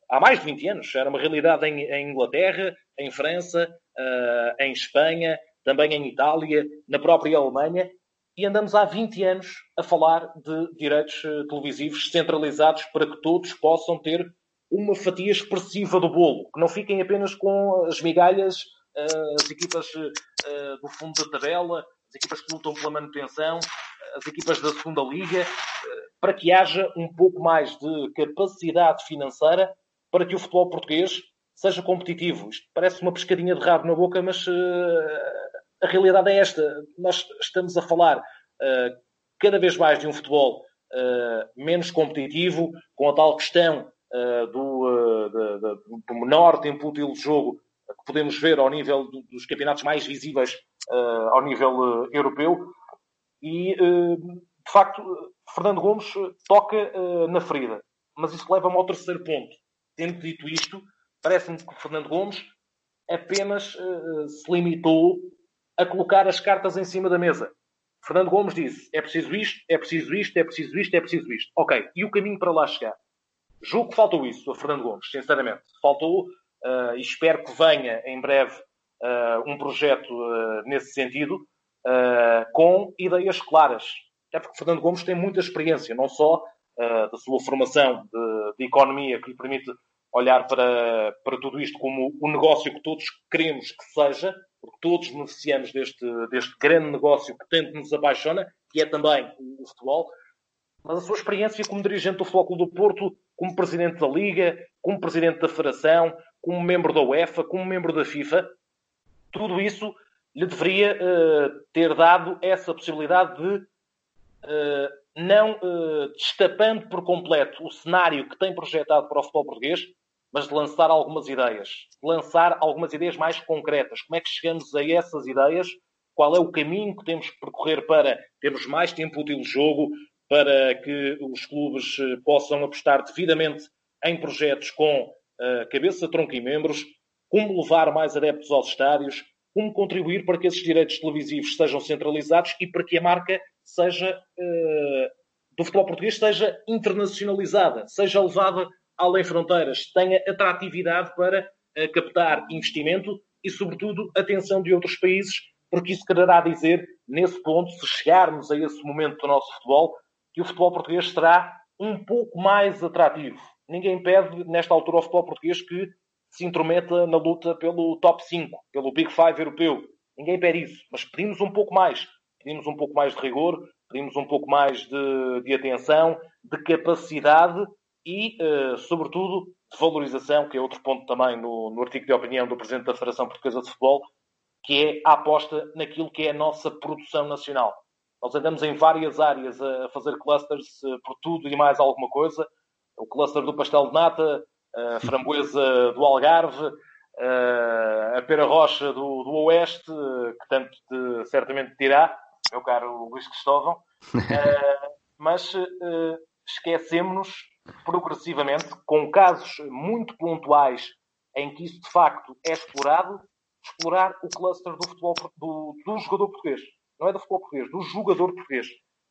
Há mais de 20 anos já era uma realidade em, em Inglaterra, em França, uh, em Espanha, também em Itália, na própria Alemanha, e andamos há 20 anos a falar de direitos televisivos centralizados para que todos possam ter uma fatia expressiva do bolo, que não fiquem apenas com as migalhas as equipas eh, do fundo da tabela, as equipas que lutam pela manutenção, as equipas da segunda liga, eh, para que haja um pouco mais de capacidade financeira para que o futebol português seja competitivo. Isto parece uma pescadinha de rabo na boca, mas a realidade é esta. Nós estamos a falar cada vez mais de um futebol menos competitivo, com a tal questão do, do, menor tempo útil de jogo que podemos ver ao nível do, dos campeonatos mais visíveis uh, ao nível europeu. E, de facto, Fernando Gomes toca na ferida. Mas isso leva-me ao terceiro ponto. Tendo dito isto, parece-me que Fernando Gomes apenas se limitou a colocar as cartas em cima da mesa. Fernando Gomes disse: é preciso isto, é preciso isto, é preciso isto, é preciso isto. Ok, e o caminho para lá chegar? Julgo que faltou isso a Fernando Gomes, sinceramente. Faltou, uh, e espero que venha em breve uh, um projeto uh, nesse sentido, com ideias claras. Até porque Fernando Gomes tem muita experiência, não só da sua formação de, de, economia, que lhe permite olhar para, para tudo isto como o negócio que todos queremos que seja, porque todos beneficiamos deste, deste grande negócio que tanto nos apaixona, que é também o, o futebol, mas a sua experiência como dirigente do Futebol Clube do Porto, como presidente da Liga, como presidente da Federação, como membro da UEFA, como membro da FIFA, tudo isso lhe deveria uh, ter dado essa possibilidade de, uh, não uh, destapando por completo o cenário que tem projetado para o futebol português, mas de lançar algumas ideias, de lançar algumas ideias mais concretas. Como é que chegamos a essas ideias? Qual é o caminho que temos que percorrer para termos mais tempo útil de jogo, para que os clubes eh, possam apostar devidamente em projetos com uh, cabeça, tronco e membros, como levar mais adeptos aos estádios, como contribuir para que esses direitos televisivos sejam centralizados e para que a marca seja uh, do futebol português seja internacionalizada, seja levada além fronteiras, tenha atratividade para captar investimento e, sobretudo, atenção de outros países, porque isso quererá dizer, nesse ponto, se chegarmos a esse momento do nosso futebol, que o futebol português será um pouco mais atrativo. Ninguém pede, nesta altura, ao futebol português que se intrometa na luta pelo top 5, pelo Big Five europeu. Ninguém pede isso, mas pedimos um pouco mais. Pedimos um pouco mais de rigor, pedimos um pouco mais de, de atenção, de capacidade e, uh, sobretudo, de valorização, que é outro ponto também no, no artigo de opinião do Presidente da Federação Portuguesa de Futebol, que é a aposta naquilo que é a nossa produção nacional. Nós andamos em várias áreas a fazer clusters uh, por tudo e mais alguma coisa. O cluster do pastel de nata, a framboesa do Algarve, uh, a pera rocha do, do Oeste, que tanto te, certamente dirá, meu caro Luís Cristóvão. mas esquecemos progressivamente, com casos muito pontuais em que isso de facto é explorado, explorar o cluster do futebol do, do jogador português. Não é do futebol português, do jogador português.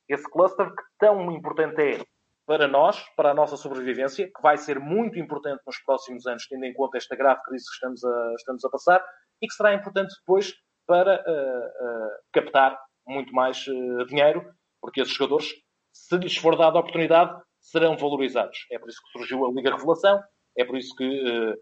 Esse cluster que tão importante é para nós, para a nossa sobrevivência, que vai ser muito importante nos próximos anos, tendo em conta esta grave crise que estamos a, estamos a passar, e que será importante depois para uh, uh, captar muito mais uh, dinheiro, porque esses jogadores, se lhes for dada a oportunidade, serão valorizados. É por isso que surgiu a Liga Revelação, é por isso que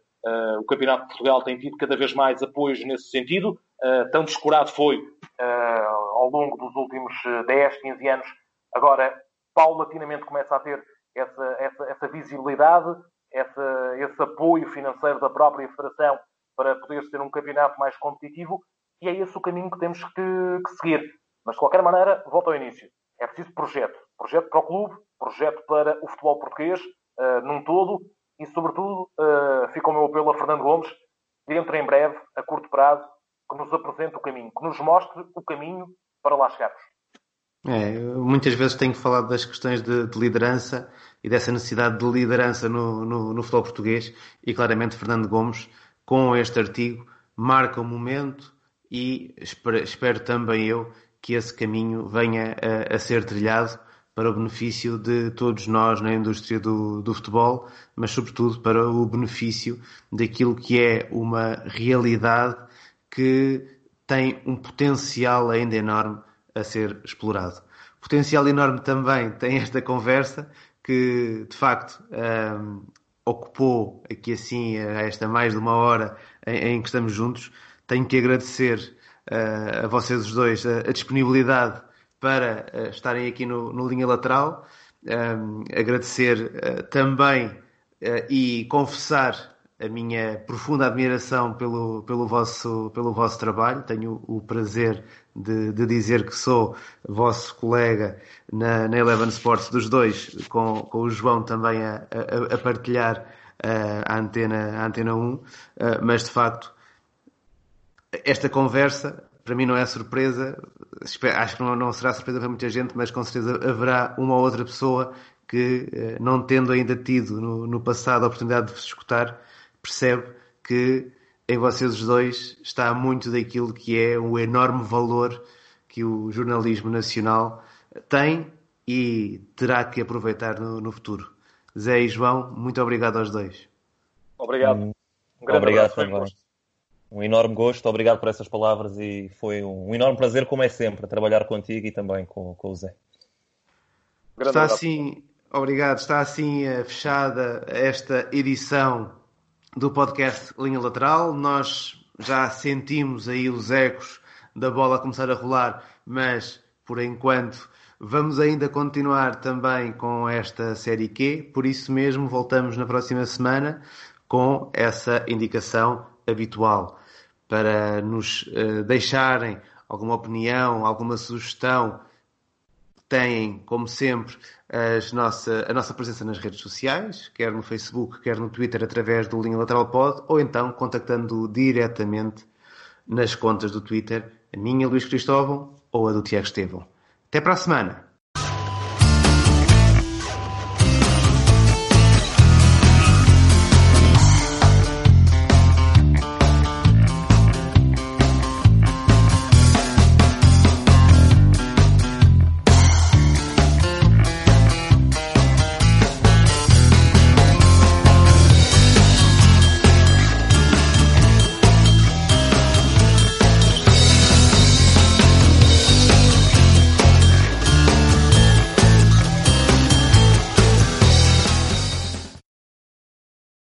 o Campeonato de Portugal tem tido cada vez mais apoios nesse sentido. Uh, tão descurado foi ao longo dos últimos 10, 15 anos. Agora, paulatinamente começa a ter essa, essa, essa visibilidade, essa, esse apoio financeiro da própria Federação para poder ser um campeonato mais competitivo e é esse o caminho que temos que, que seguir. Mas, de qualquer maneira, volto ao início. É preciso projeto. Projeto para o clube, projeto para o futebol português, uh, num todo, e, sobretudo, uh, fica o meu apelo a Fernando Gomes, dentro em breve, a curto prazo, que nos apresente o caminho, que nos mostre o caminho para lá chegarmos. É, muitas vezes tenho falado das questões de, de, liderança e dessa necessidade de liderança no, no, no, futebol português e claramente Fernando Gomes, com este artigo, marca o momento e espero, espero também eu que esse caminho venha a, a ser trilhado para o benefício de todos nós na indústria do, do, futebol, mas sobretudo para o benefício daquilo que é uma realidade que tem um potencial ainda enorme a ser explorado. Potencial enorme também tem esta conversa que, de facto, um, ocupou aqui assim esta mais de uma hora em, em que estamos juntos. Tenho que agradecer uh, a vocês os dois a, a disponibilidade para uh, estarem aqui no, no linha lateral. Um, agradecer uh, também uh, e confessar a minha profunda admiração pelo, pelo, vosso, pelo vosso trabalho. Tenho o prazer de, de dizer que sou vosso colega na, na Eleven Sports dos dois, com, com o João também a, a, a partilhar a antena, a antena 1, mas de facto esta conversa para mim não é surpresa, acho que não, será surpresa para muita gente, mas com certeza haverá uma ou outra pessoa que, eh, não tendo ainda tido no, no passado a oportunidade de vos escutar, percebe que em vocês os dois está muito daquilo que é o enorme valor que o jornalismo nacional tem e terá que aproveitar no, no futuro. Zé e João, muito obrigado aos dois. Obrigado. Um obrigado também. Um enorme gosto, obrigado por essas palavras e foi um enorme prazer, como é sempre, trabalhar contigo e também com, com o Zé. Está assim, obrigado, está assim eh, fechada esta edição do podcast Linha Lateral. Nós já sentimos aí os ecos da bola começar a rolar, mas por enquanto vamos ainda continuar também com esta série Q. Por isso mesmo, voltamos na próxima semana com essa indicação habitual para nos uh, deixarem alguma opinião, alguma sugestão. Têm, como sempre, nossa, a nossa presença nas redes sociais, quer no Facebook, quer no Twitter, através do Linha Lateral Pod, ou então contactando diretamente nas contas do Twitter, a minha Luís Cristóvão ou a do Tiago Estevão. Até para a semana!